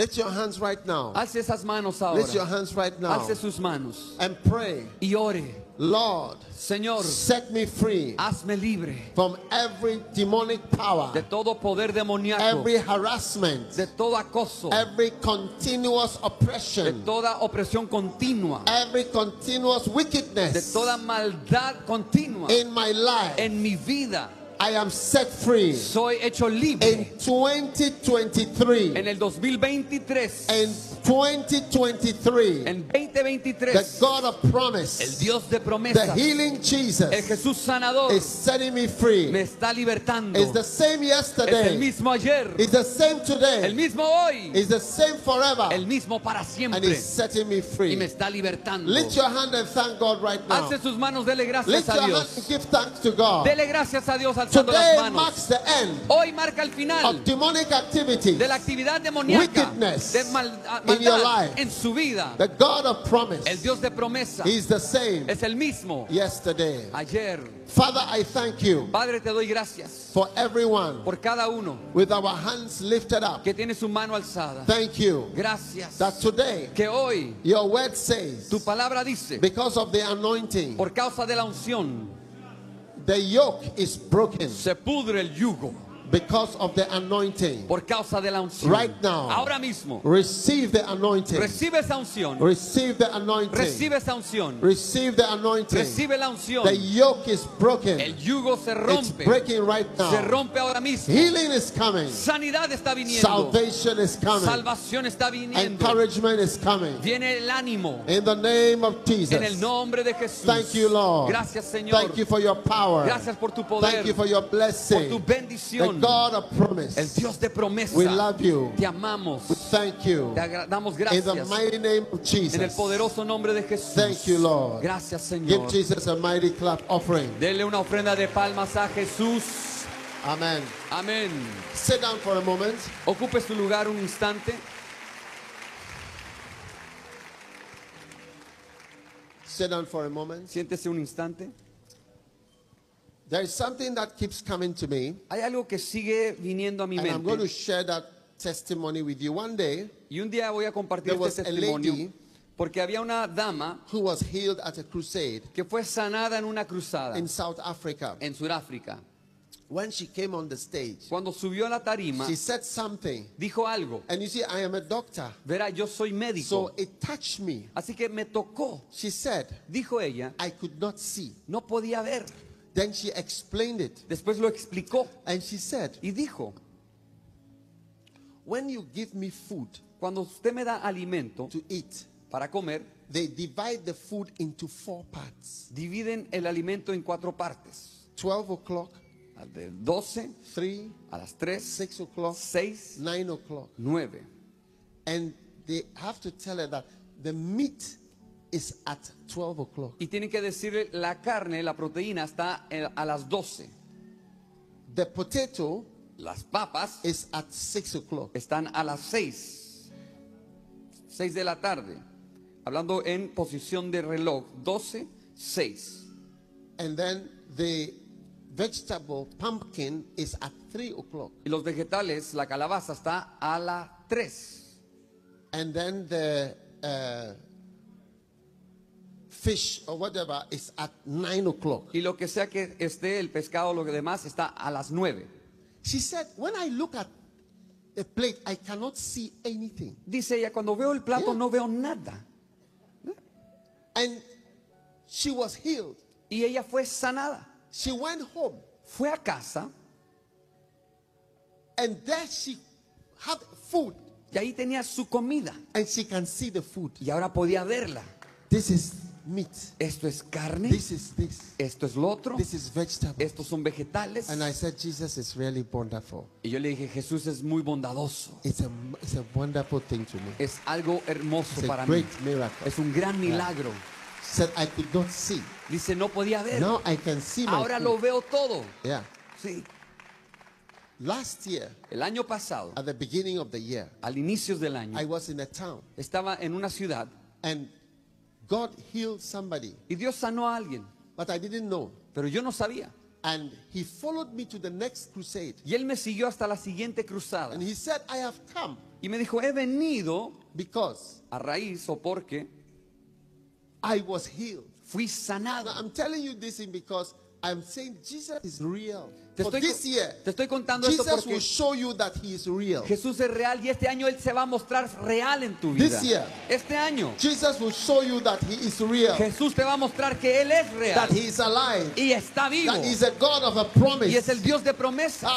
Lift your hands right now. Alce esas manos Lift your ahora. hands right now Alce sus manos and pray. y ore. Lord, Señor, set me free hazme libre from every demonic power, de todo poder demoníaco, every harassment, de todo acoso, every continuous de oppression, toda opresión continua, every continuous de wickedness toda maldad continua in my life. en mi vida. I am set free. Soy hecho libre. In 2023, En el 2023, in 2023, en the 2023, God of el promise, Dios de the promesas, healing el Jesus, Jesús sanador, is setting me free. me está libertando. It's the same Es el yesterday. mismo ayer, It's the same el today. mismo hoy, It's the same forever. el mismo para And siempre. He's setting me Y me free. está libertando. Lift your hand and thank God right now. Alce sus manos, dele gracias Lift a your hand Dios. and give thanks to God. Dele gracias a Dios alzando las Today manos. marks the end Hoy marca el final of demonic activity. de la actividad demoníaca, Wickedness de mal- a- in your maldad life. en su vida. The God of promise. El Dios de promesa He's the same es el mismo yesterday. ayer. Father, I thank you Padre, te doy gracias for everyone por cada uno with our hands lifted up. que tiene su mano alzada. Thank you Gracias that today que hoy your word says, tu palabra dice, because of the anointing, por causa de la unción, the yoke is broken. se pudre el yugo. Because of the anointing. Por causa de la unción. Right now. Ahora mismo. Receive the anointing. Recibe esa unción. Receive the anointing. Recibe esa unción. Receive the anointing. Recibe la unción. The yoke is broken. El yugo se It's breaking right Se now. rompe ahora mismo. Healing is coming. Sanidad está viniendo. Salvation is coming. Salvación está viniendo. Encouragement is coming. Viene el ánimo. In the name of En el Jesus. nombre de Jesús. Thank you, Lord. Gracias, Señor. Thank you for your power. Gracias por tu poder. Thank you for your por tu blessing. Bendición. God of promise. El Dios de promesa. We love you. Te amamos. We thank you. Te damos In the gracias. mighty name of En el Jesus. poderoso nombre de Jesús. Thank you, Lord. Gracias, Give Señor. Jesus a mighty clap offering. Dele una ofrenda de palmas a Jesús. Amen. Amén. Sit down for a moment. Ocupe su lugar un instante. Sit down for a moment. Siéntese un instante. There is something that keeps coming to me, Hay algo que sigue viniendo a mi and I'm going to mente. share that testimony with you. One day, Y un día voy a compartir There was este a testimonio. lady- Porque había una dama who was healed at a crusade que fue sanada en una cruzada in South Africa, en Sudáfrica. when she came on the stage, Cuando subió a la tarima, she said something. dijo algo. And you see, I am a doctor, Verá, yo soy médico. so it touched me. Así que me tocó. She said, Dijo ella, I could not see. no podía ver. Then she explained it, Después lo explicó and she said, y dijo, When you give me food cuando usted me da alimento to eat, para comer, they divide the food into four parts dividen el alimento en cuatro partes. 12 o'clock, De 12 3, a las 3, 6 o'clock, 6, 9 o'clock. 9. And they have to tell her that the meat is at 12 o'clock. Y tienen que decirle, la carne, la proteína está a las 12. The potato Las papas is at 6 o'clock. están a las 6. 6 de la tarde. Hablando en posición de reloj. 12, 6. And then the vegetable pumpkin is at 3 o'clock. Y los vegetales, la calabaza está a las 3. And then the uh, fish or whatever is at 9 o'clock. Y lo que sea que esté, el pescado, lo que demás, está a las 9. She said, When I look at the plate, I cannot see anything. Dice ella, cuando veo el plato Yeah. no veo nada. And she was healed. Y ella fue sanada. She went home, Fue a casa and there she had food, y ahí tenía su comida. and she can see the food. Y ahora podía verla. This is meat. Esto es carne. This is this. Esto es lo otro. This is vegetable. Estos son vegetales. And I said, Jesus is really wonderful. Y yo le dije, Jesús es muy bondadoso. It's a, it's a wonderful thing to me. Es algo hermoso It's a para mí. great miracle. Es un gran milagro. Said I could not see. Dice, no podía ver. Now I can see my Ahora food. lo veo todo. Yeah. Sí. Last year, El año pasado, at the beginning of the year, al inicio del I año, was in a town estaba en una ciudad and God healed somebody, y Dios sanó a alguien, but I didn't know. pero yo no sabía. And he followed me to the next crusade. Y él me siguió hasta la siguiente cruzada. And he said, I have come Y me dijo, he venido because a raíz o porque I was healed. fui Now, sanado. I'm telling you this because I'm saying Jesus is real. Te estoy, this year, te estoy contando esto Jesus will porque show you that he is real. Jesús es real y este año Él se va a mostrar real en tu vida. This year. Este año Jesus will show you that he is real, Jesús te va a mostrar que Él es real that he is alive, y está vivo that he's a God of a promise. y es el Dios de promesas.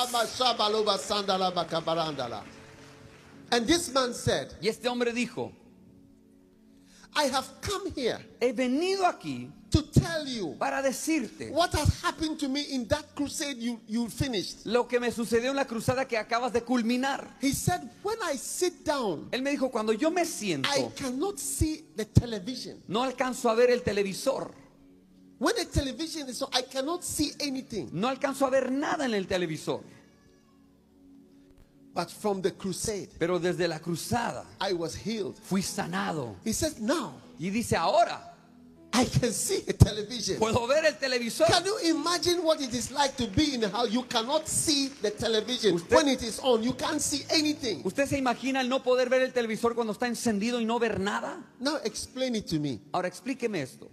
And this man said, Y este hombre dijo, I have come here he venido aquí to tell you para decirte what has happened to me in that crusade you, you finished. lo que me sucedió en la cruzada que acabas de culminar. He said, When I sit down, Él me dijo, cuando yo me I siento, cannot see the television. no alcanzo a ver el televisor, When the television is on, I cannot see anything. no alcanzo a ver nada en el televisor. But from the crusade, Pero desde la cruzada I was healed. fui sanado. He says, Now Y dice, ahora I can see the television. puedo ver el televisor. Can you imagine what it is like to be in a house? You cannot see the television. Usted- when it is on, you can't see anything. ¿Usted se imagina el no poder ver el televisor cuando está encendido y no ver nada? Now explain it to me. Ahora explíqueme esto.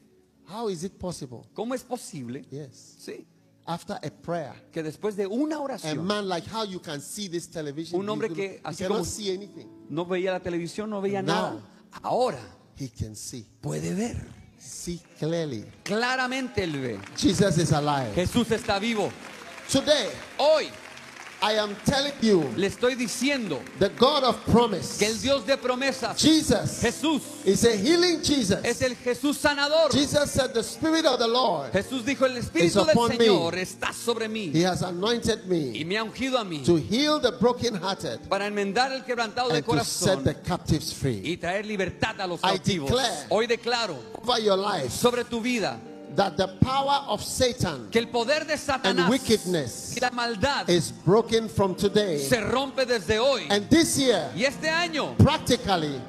How is it possible? ¿Cómo es posible? Yes. Sí. After a prayer, Que después de una a oración man like how you can see this television, Un hombre que, así como- see anything. no veía la televisión, no veía Now. nada. Ahora He can see. puede ver. See clearly. Claramente él ve. Jesus is alive. Jesús está vivo. Today, Hoy I am telling you, le estoy diciendo the God of promise, que el Dios de promesas, Jesus, Jesús, is a healing Jesus. es el Jesús sanador. Jesus said, The Spirit of the Lord, Jesús dijo, el Espíritu del me. Señor está sobre mí He has anointed y me me ha ungido a mí to heal the brokenhearted para enmendar el quebrantado de set corazón the captives free. y traer libertad a los I cautivos. declare- Hoy declaro Over your life, sobre tu vida that the power of Satan que el poder de Satanás wickedness y la maldad is broken from today. se rompe desde hoy. And this year, Y este año, practically, you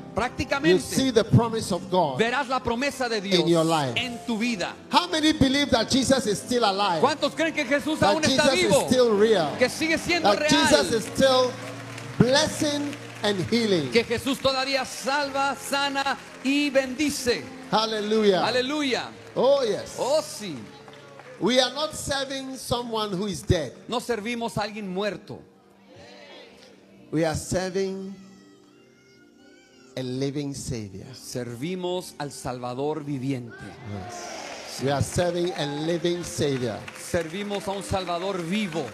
see prácticamente, the promise of God. verás la promesa de Dios In your life. en tu vida. How many believe that Jesus is still alive? ¿Cuántos creen que Jesús That aún está Jesus is vivo? still real? Que sigue siendo That Jesus real. is still blessing and healing? Que Jesús todavía salva, sana y bendice. Hallelujah. Aleluya. Oh, yes. Oh, sí. We are not serving someone who is dead. No servimos a alguien muerto. We are serving a living Savior. Servimos al Salvador viviente. We are serving a living Savior. Servimos a un Salvador vivo.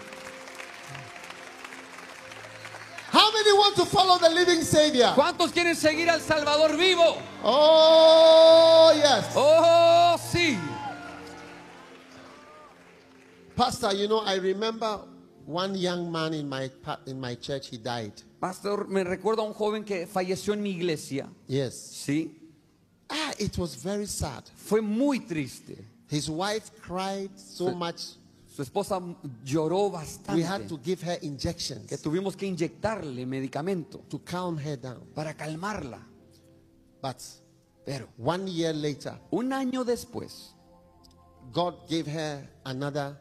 How many want to follow the living Savior? ¿Cuántos quieren seguir al Salvador vivo? Oh, yes. Oh, sí. Pastor, you know, I remember one young man in my, in my church, he died. Pastor, me recuerdo a un joven que falleció en mi iglesia. Yes. Sí. Ah, it was very sad. Fue muy triste. His wife cried so much. Su esposa lloró We had bastante. to give her injections Que tuvimos que inyectarle medicamento to calm her down. para calmarla. But Pero one year later, un año después, God gave her another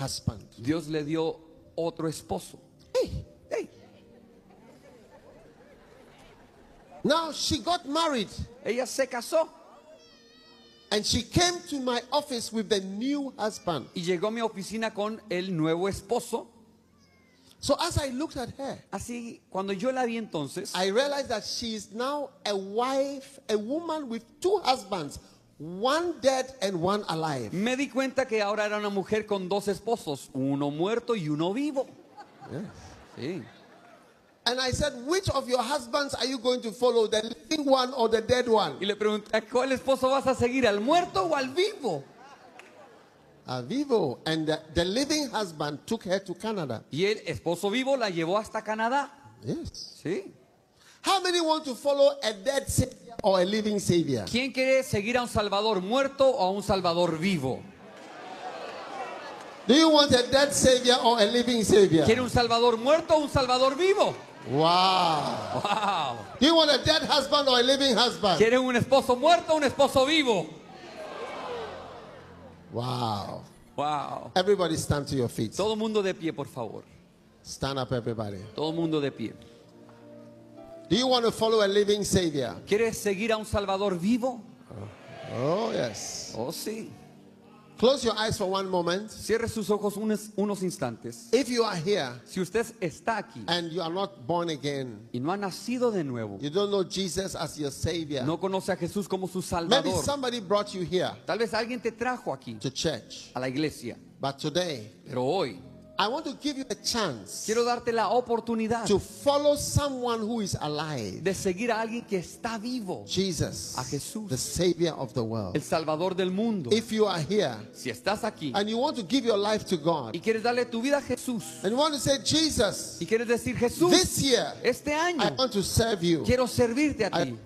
husband. Dios le dio otro esposo. Hey, Ey, now she got married ella se casó and she came to my office with the new husband. y llegó a mi oficina con el nuevo esposo. So as I looked at her, Así, cuando yo la vi entonces, I realized that she is now a wife, a woman with two husbands, one dead and one alive. me di cuenta que ahora era una mujer con dos esposos, uno muerto y uno vivo. Sí. And I said, Which of your husbands are you going to follow, the living one or the dead one? Y le pregunté, ¿a cuál esposo vas a seguir, al muerto o al vivo? A vivo. And the, the living husband took her to Canada. Y el esposo vivo la llevó hasta Canadá. Yes. Sí. How many want to follow a dead savior or a living savior? ¿Quién quiere seguir a un Salvador muerto o a un Salvador vivo? Do you want a dead savior or a living savior? ¿Quiere un Salvador muerto o un Salvador vivo? Wow. ¡Wow! Do you want a dead husband or a living husband? ¿Quiere un esposo muerto o un esposo vivo? Wow. ¡Wow! Everybody stand to your feet. Todo mundo de pie, por favor. Stand up, everybody. Todo mundo de pie. Do you want to follow a living savior? ¿Quieres seguir a un Salvador vivo? Oh, yes. Oh, sí. Close your eyes for one moment. Cierre sus ojos unos, unos instantes. If you are here Si usted está aquí and you are not born again, y no ha nacido de nuevo, you don't know Jesus as your Savior, no conoce a Jesús como su maybe Salvador, somebody brought you here tal vez alguien te trajo aquí to church. a la iglesia, But today, pero hoy I want to give you a chance quiero darte la oportunidad to follow someone who is alive. de seguir a alguien que está vivo, Jesus, A Jesús. the Savior of the el world. Salvador del mundo. If you are here Si estás aquí and you want to give your life to God, y quieres darle tu vida a Jesús and you want to say, Jesus, y quieres decir Jesús, this year este I año want to serve you. quiero servirte a I ti,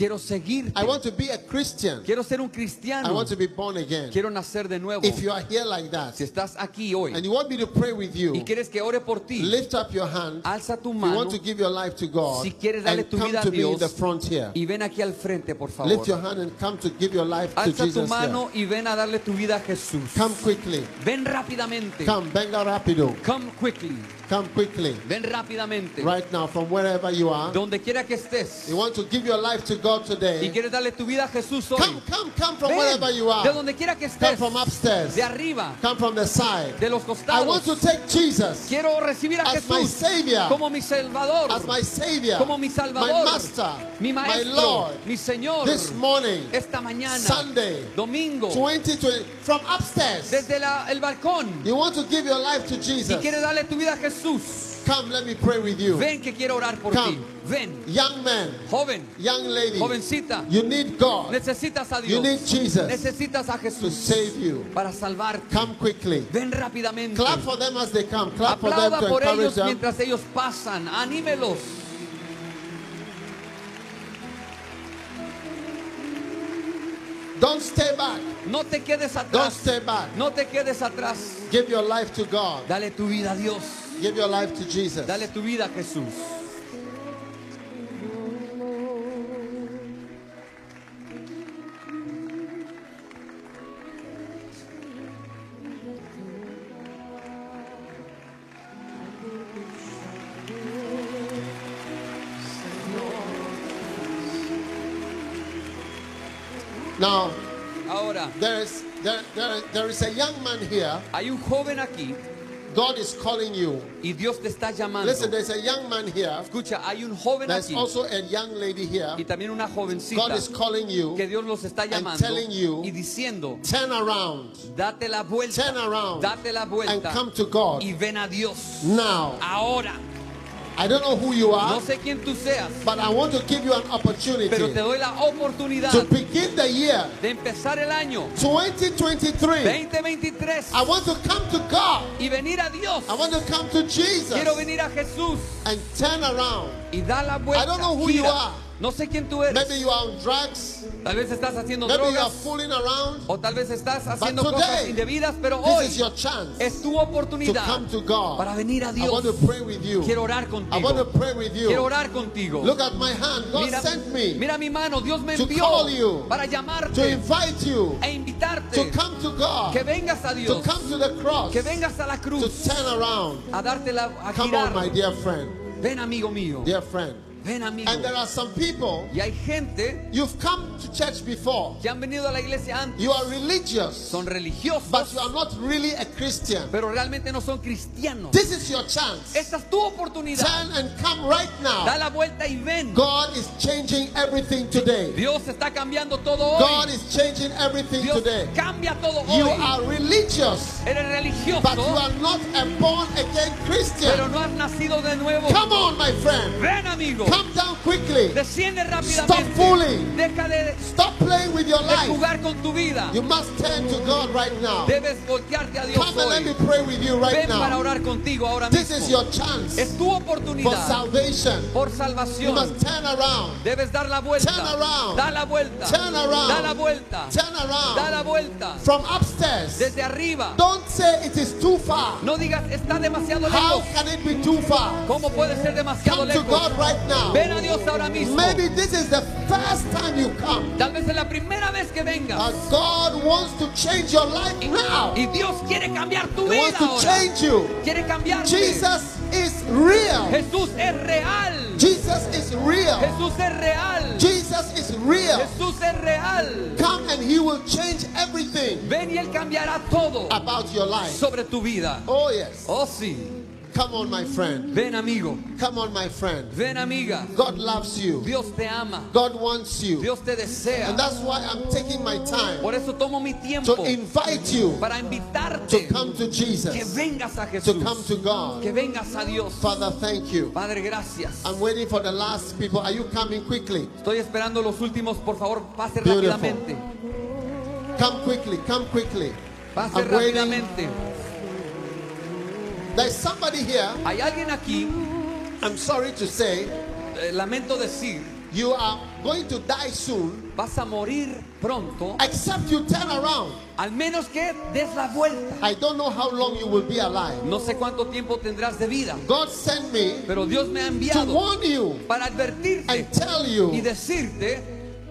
to quiero seguirte, I want to be a Christian. quiero ser un I cristiano, want to be born again. quiero nacer de nuevo. If you are here like that Si estás aquí hoy and you want me to pray with y you, quieres que ore por ti, lift up your hand. alza tu If you mano want to give your life to God Si quieres darle tu vida a to me in Dios the front here. y ven aquí al frente, por favor. Lift your hand and come to give your life to Alza tu Jesus here. mano y ven a darle tu vida a Jesús. Come quickly. Ven rápidamente. Come, venga rapido. Come quickly. Come quickly. Ven rápidamente. Right now, from wherever you are. Donde quiera que estés You want to give your life to God y today. quieres darle tu vida a Jesús hoy. Come, come, come from Ven wherever you de are. donde quiera que Come estés. from upstairs. De arriba, Come from the side. de los I want costados. to take Jesus Quiero recibir a as my Jesús Savior, como mi Salvador, as my Savior, como mi my Salvador, Master, mi my Maestro, Lord. mi Señor. This morning, Esta mañana, Sunday, domingo, 2020, from upstairs, desde la- el balcón you want to give your life to y Jesus. quieres darle tu vida a Jesús. Come, let me pray with you. Ven que quiero orar por Come. ti. Ven, Young man, joven, young lady, jovencita, you need God necesitas a You Dios. need Jesus Necesitas a to Jesús save you. para salvarte. Come quickly. Ven rápidamente. Clap for them as they come. Clap for them Aplauda to por ellos them. mientras ellos pasan. Anímelos. Don't stay back. No te quedes Don't atrás. stay back. No te quedes atrás. Give your life to God. Dale tu vida a Dios. Give your life to Jesus. Dale tu vida a Jesús. Now, Ahora, there is there, there, there is a young man here. hay un joven aquí God is calling you. y Dios te está llamando. Listen, there's a young man here. Escucha, hay un joven There's aquí also a young lady here. y también una God jovencita is calling you. que Dios los está llamando telling you- y diciendo, Turn around. date la vuelta, Turn around. date la And vuelta come to God. y ven a Dios. Now, Ahora, I don't know who you are, no sé quién tú seas, but I want to give you an opportunity pero te doy la oportunidad to begin the year de empezar el año 2023. 2023 I want to come to God. y venir a Dios. I want to come to Jesus Quiero venir a Jesús and turn around. y da la vuelta. I don't know who you gira. are. No sé quién tú eres. Maybe you are on drugs. Tal vez estás haciendo Maybe you are drogas fooling around. o tal vez estás haciendo today, cosas indebidas, pero This hoy is your chance es tu to oportunidad come to God. para venir a I Dios. want to pray with you. Quiero orar I want to contigo. pray with Quiero you. orar contigo. Look at my hand. God Mira, sent me mira mi mano, Dios me to call envió you, para to llamarte invite you e to invitarte come to God, que vengas a to Dios, come to the cross, que vengas a la to cruz turn around. a darte la a Come on, my dear friend. Ven amigo mío, Dear friend. Ven amigo. And there are some people, Y hay gente you've come to church before. que han venido a la iglesia antes, You are religious, son religiosos, but you are not really a Christian. pero realmente no son cristianos. This is your chance. Esta es tu oportunidad. Turn and come right Da now. la vuelta y ven. God is changing everything today. Dios está cambiando todo God hoy. is changing everything Dios today. cambia todo You hoy. are religious, Eres religioso, but you are not a born again pero Christian. no has nacido de nuevo. Come on, my friend. Ven amigo. Come quickly. Desciende Stop rápidamente. fooling. Deja de, Stop playing with your de life. jugar con tu vida. You must turn to God right now. Debes voltearte a Dios Come and let me hoy. pray with you right Ven para now. orar contigo ahora This is mismo. your chance Es tu for oportunidad salvation. por You salvación. must turn around. Debes dar la vuelta. Turn around. Da la vuelta. Turn around. Da la vuelta. Turn Da around la vuelta. from upstairs. Desde arriba. Don't say it is too far. No digas está demasiado How lejos. can it be too far? ¿Cómo puede ser demasiado Come to lejos? God right now. Ven a Dios ahora mismo. Maybe this is the first time you come. Tal vez es la primera vez que vengas. And God wants to change your life now. Y Dios quiere cambiar tu He vida wants to ahora. change you. Quiere cambiar. Jesus is real. Jesús es real. Jesus is real. Jesús es real. Jesus is real. Jesús es real. Come and He will change everything Ven y Él cambiará todo about your life. sobre tu vida. Oh, yes. Oh sí. Come on, my friend. Ven amigo. Come on, my friend. Ven amiga. God loves you, Dios te ama. God wants you. Dios te desea. And that's why I'm taking my time Por eso tomo mi tiempo to invite you para to invitarte come to que Jesus, vengas a to come Jesús. to God. Que vengas a Dios. Father, thank you. Padre, gracias. I'm waiting for the last people. Are you coming quickly? Estoy esperando los últimos. Por favor, pase Beautiful. rápidamente. Come quickly, come quickly. Pase I'm waiting. There's somebody here, Hay alguien aquí, I'm sorry to say, eh, lamento decir, you are going to die soon, vas a morir pronto, except you turn around. al menos que des la vuelta. I don't know how long you will be alive. No sé cuánto tiempo tendrás de vida, God sent me pero Dios me ha to enviado warn you para advertirte and tell y you decirte,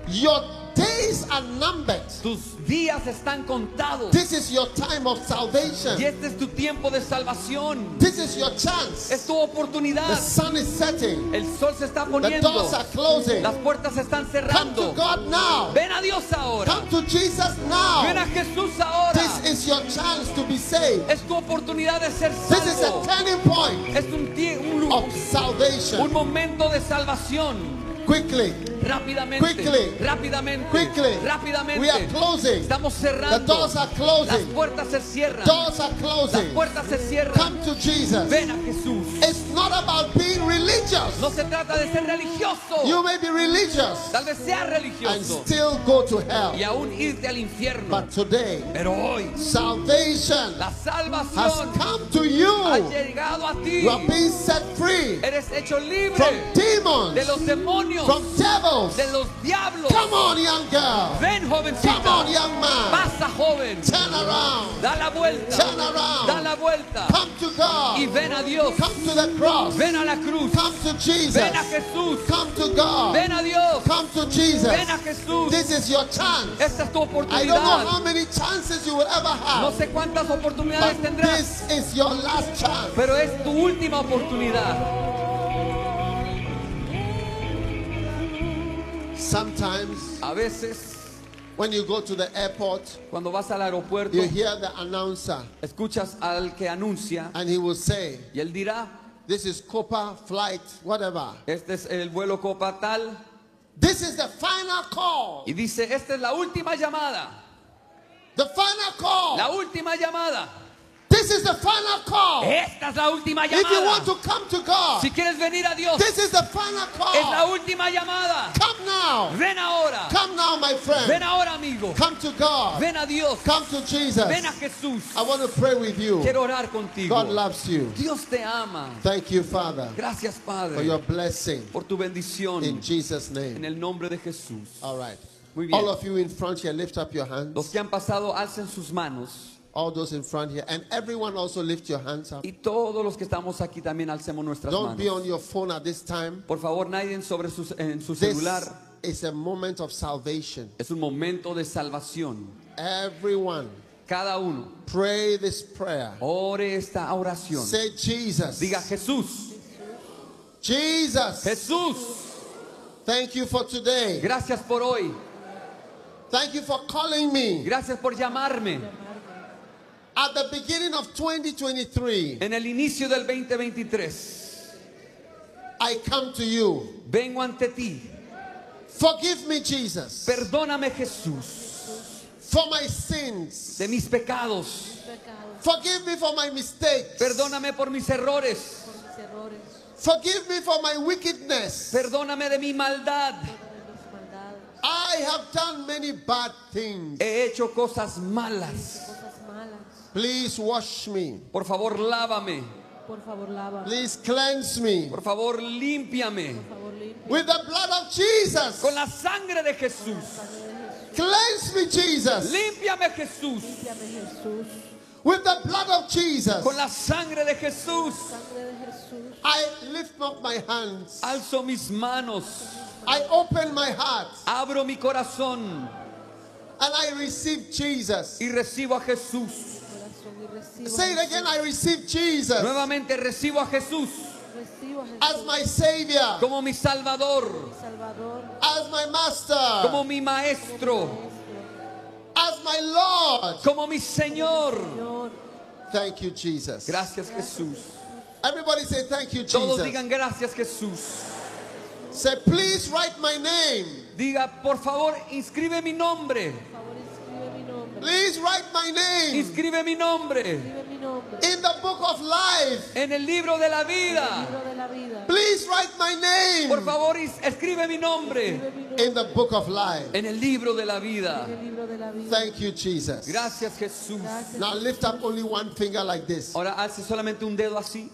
your days are numbered. tus días están contados. This is your time of Y salvation. este es tu tiempo de salvación. This is your chance. Es tu The oportunidad. sun is setting. El sol se está The poniendo. doors are closing. Las puertas se están Come to cerrando. God now. Ven a Dios ahora. Come to Jesus Ven now. a Jesús ahora. This is your chance to be saved. Es tu oportunidad de ser This is a salvo. turning point Es un, un lu- of un salvation. momento de salvación. Quickly, Rápidamente. Quickly. Rápidamente. quickly. Rápidamente. We are closing. Estamos The cerrando. doors are Las closing. puertas se cierran. Doors are Las closing. puertas se cierran. Come to Jesus. Ven a Jesús. It's not about being religious. No se trata de ser religioso. You may be religious Tal vez sea and religioso still go to hell. y aún irte al infierno. But today, Pero hoy salvation la has salvación come to ha you. llegado a ti. You are being set free Eres hecho from libre de demons, los demonios, from devils. de los diablos. Come on, young girl. Ven, Come on, young man. Pasa, joven. Turn around. Da la vuelta. Turn around. Da la vuelta. Come to Y God. ven a Dios. Come to the cross. Ven a la cruz. Come to Jesus. Ven a Jesús. Come to God. Ven a Dios. Come to Jesus. Ven a Jesús. This is your chance. Esta es tu I don't know oportunidad. how many chances you will ever No have, sé cuántas oportunidades but tendrás, this is your last chance. pero es tu última oportunidad. Sometimes A veces, when you go to the airport, cuando vas al aeropuerto, you hear the announcer escuchas al que anuncia and he will say, y él dirá, This is Copa flight, whatever. este es el vuelo Copa tal, This is the final call. y dice, esta es la última llamada, The final call. la última llamada, This is the final call. esta es la última If you want llamada. to come to God, Si quieres venir a Dios, this is the final es la call. última llamada. Come now. Ven ahora, Come now, my ven friend. ahora amigo, Come to God. ven a Dios, Come to Jesus. ven a Jesús. I want to pray with you. Quiero orar contigo. God loves you. Dios te ama. Thank you, Father, Gracias for Padre your blessing por tu bendición in Jesus' en name. el nombre de Jesús. All right. Muy bien. All of you in front here, lift up your hands. Los que han pasado, alcen sus manos. All those in front here. And everyone also lift your hands up. Y todos los que estamos aquí también alcemos nuestras Don't be manos. on your phone at this time. Por favor, nadie sobre su, en su This celular. Is a moment of salvation. Es un momento de salvación. Everyone, Cada uno pray this prayer. ore esta oración. Say, Jesus. Diga Jesús, Jesus. Jesús, Thank you for today. gracias por hoy. Thank you for calling me. Gracias por llamarme. At the beginning of 2023, En el inicio del 2023, I come to you. vengo ante ti. Forgive me, Jesus, Perdóname Jesús for my sins. de mis pecados. Forgive me for my mistakes. Perdóname por mis errores. Forgive me for my wickedness. Perdóname de mi maldad. I have done many bad things. He hecho cosas malas. cosas malas. Please wash me. Por favor, lávame. Por favor, lava. Please cleanse me Por favor, límpiame. Por favor, limpia. with the blood of Jesus. Con la sangre de Jesús. Cleanse me, Jesus, Límpiame Jesús. Límpiame, Jesús. with the blood of Jesus. Con la sangre de Jesús. Sangre de Jesús. I lift up my hands. Alzo mis manos. I open my heart Abro mi corazón. and I receive Jesus. Y recibo a Jesús. Recibo. Say it again I receive Jesus. Nuevamente recibo a Jesús. Recibo a Jesús as my Savior, como mi Salvador, Salvador, as my Master, como mi Maestro, as my Lord. como mi Señor. Señor. Thank you, Jesus. Gracias Jesús. Everybody say, Thank you, Todos Jesus. digan gracias Jesús. Say, Please write my name. Diga, por favor, inscribe mi nombre. Por favor, escribe mi nombre. Please write my name Escribe mi nombre. in the book of life. en el libro de la vida. Please write my Por name favor, is- escribe mi nombre in the book of life. en el libro de la vida. Thank you, Jesus. Gracias Jesús. Now lift up only one finger like this. Ahora hace solamente un dedo así.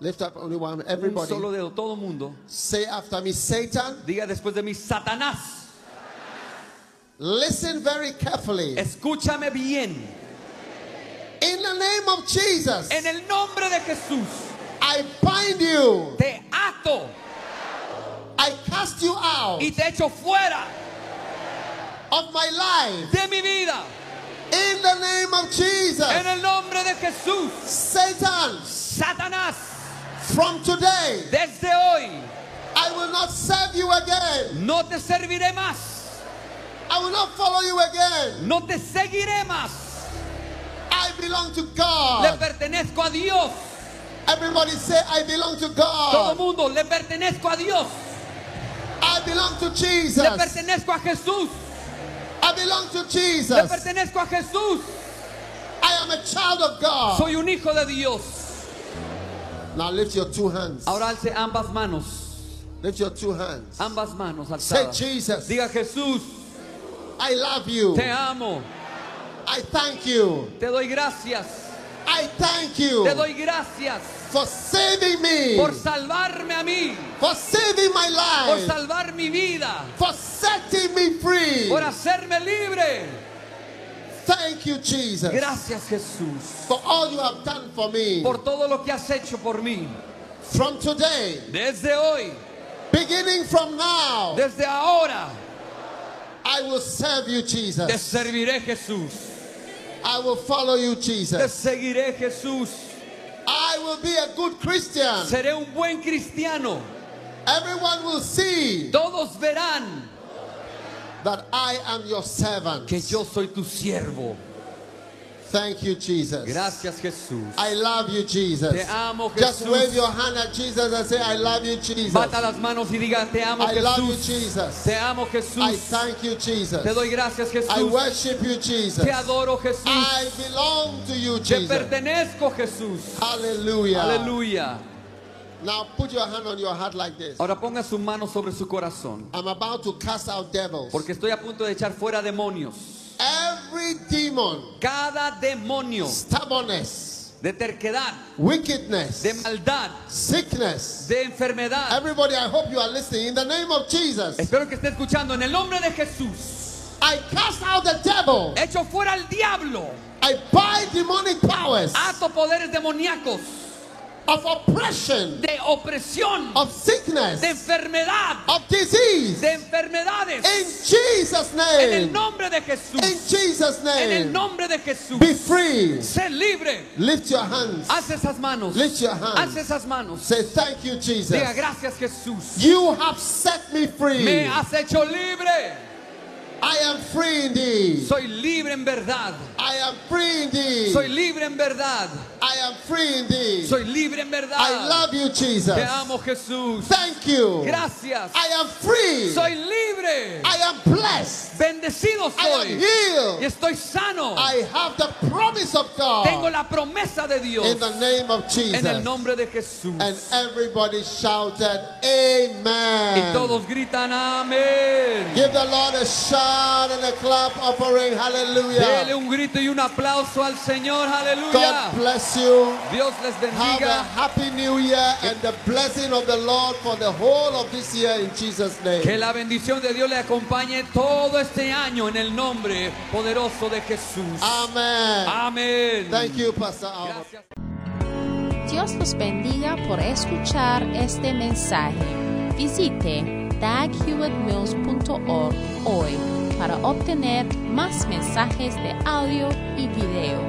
Lift up only one. Un Everybody. solo dedo, todo mundo. Say after me, Satan. Diga después de mí, Satanás, Listen very carefully. escúchame bien. In the name of Jesus, En el nombre de Jesús, I bind you. te ato I cast you out y te echo fuera of my life. de mi vida. In the name of Jesus. En el nombre de Jesús, Satan, Satanás, from today, desde hoy I will not serve you again. no te serviré más, I will not follow you again. no te seguiré más. I belong to Le God. pertenezco a Dios. Everybody say, I belong to Todo God. mundo, le pertenezco a Dios. I belong to Le Jesus. pertenezco a Jesús. I belong to Le Jesus. pertenezco a Jesús. I am a child of God. Soy un hijo de Dios. Now lift your two hands. Ahora alce ambas manos. Lift your two hands. Ambas manos Say, alzadas. Jesus, Diga Jesús, I love you. te amo. I thank you. Te doy gracias. I thank you Te doy gracias for saving me, por salvarme a mí. for saving my Por life, salvar mi vida. for setting me free. Por hacerme libre. Thank you, Jesus, Gracias Jesús. for all you have done for me. Por todo lo que has hecho por mí. From today, Desde hoy. beginning from now, Desde ahora. I will serve you, Te Jesus. serviré Jesús. I will follow you, Te Jesus. seguiré Jesús. I will be a good Christian. Seré un buen cristiano. Everyone will see Todos verán that I am your servant. que yo soy tu siervo. Thank you, Jesus. Gracias Jesús. I love you, Jesus. Te amo, Just Jesús. wave your hand at Jesus and say, I love you, Jesus. Bata las manos y diga, te amo I love you, Jesús. Jesus. Te amo I Jesús. thank you, Jesus. Te doy gracias I Jesús. worship you, Jesus. Te adoro Jesús. I belong to you, Te Jesus. pertenezco Jesús. Hallelujah. Aleluya. Now put your hand on your heart like this. Ahora ponga su mano sobre su corazón. I'm about to cast out devils. Porque estoy a punto de echar fuera demonios. Every demon, Cada demonio stubbornness, de terquedad, wickedness, de maldad, sickness. de enfermedad. Everybody, I hope you are listening. In the name of Jesus, Espero que esté escuchando en el nombre de Jesús. I cast out the devil. Echo fuera al diablo. I bind demonic powers Ato poderes demoníacos of oppression, de opresión, of sickness, de enfermedad, of disease. de enfermedades. In Jesus' En el name. nombre de Jesús. In Jesus' En el name. nombre de Jesús. Be free. Sé libre. Lift your hands. Haz esas manos. Lift your Haz hands. esas manos. Say, Thank you, Jesus. Diga gracias Jesús. You have set me free. Me has hecho libre. I am free indeed. Soy libre en verdad. I am free indeed. Soy libre en verdad. I am free indeed. Soy libre en verdad. I love you, Jesus. Te amo Jesús. Thank you. Gracias. I am free. Soy libre. I am blessed. Bendecido I am soy. Y healed. estoy sano. I have the promise of Tengo God la promesa de Dios. in the name of En el Jesus. nombre de Jesús. And everybody shouted, Y Amen. todos gritan amén. Give the Lord a shout and a clap offering. Dele Hallelujah. un grito y un aplauso al Señor. Aleluya. God bless you. Dios les Have a bendiga. happy new year and the blessing of the Lord for the whole of this year in Jesus' Que name. la bendición de Dios le acompañe todo este año en el nombre poderoso de Jesús. Amen. Amén. Thank you, Pastor. Gracias. Dios los bendiga por escuchar este mensaje. Visite daghewittmills.org hoy para obtener más mensajes de audio y video,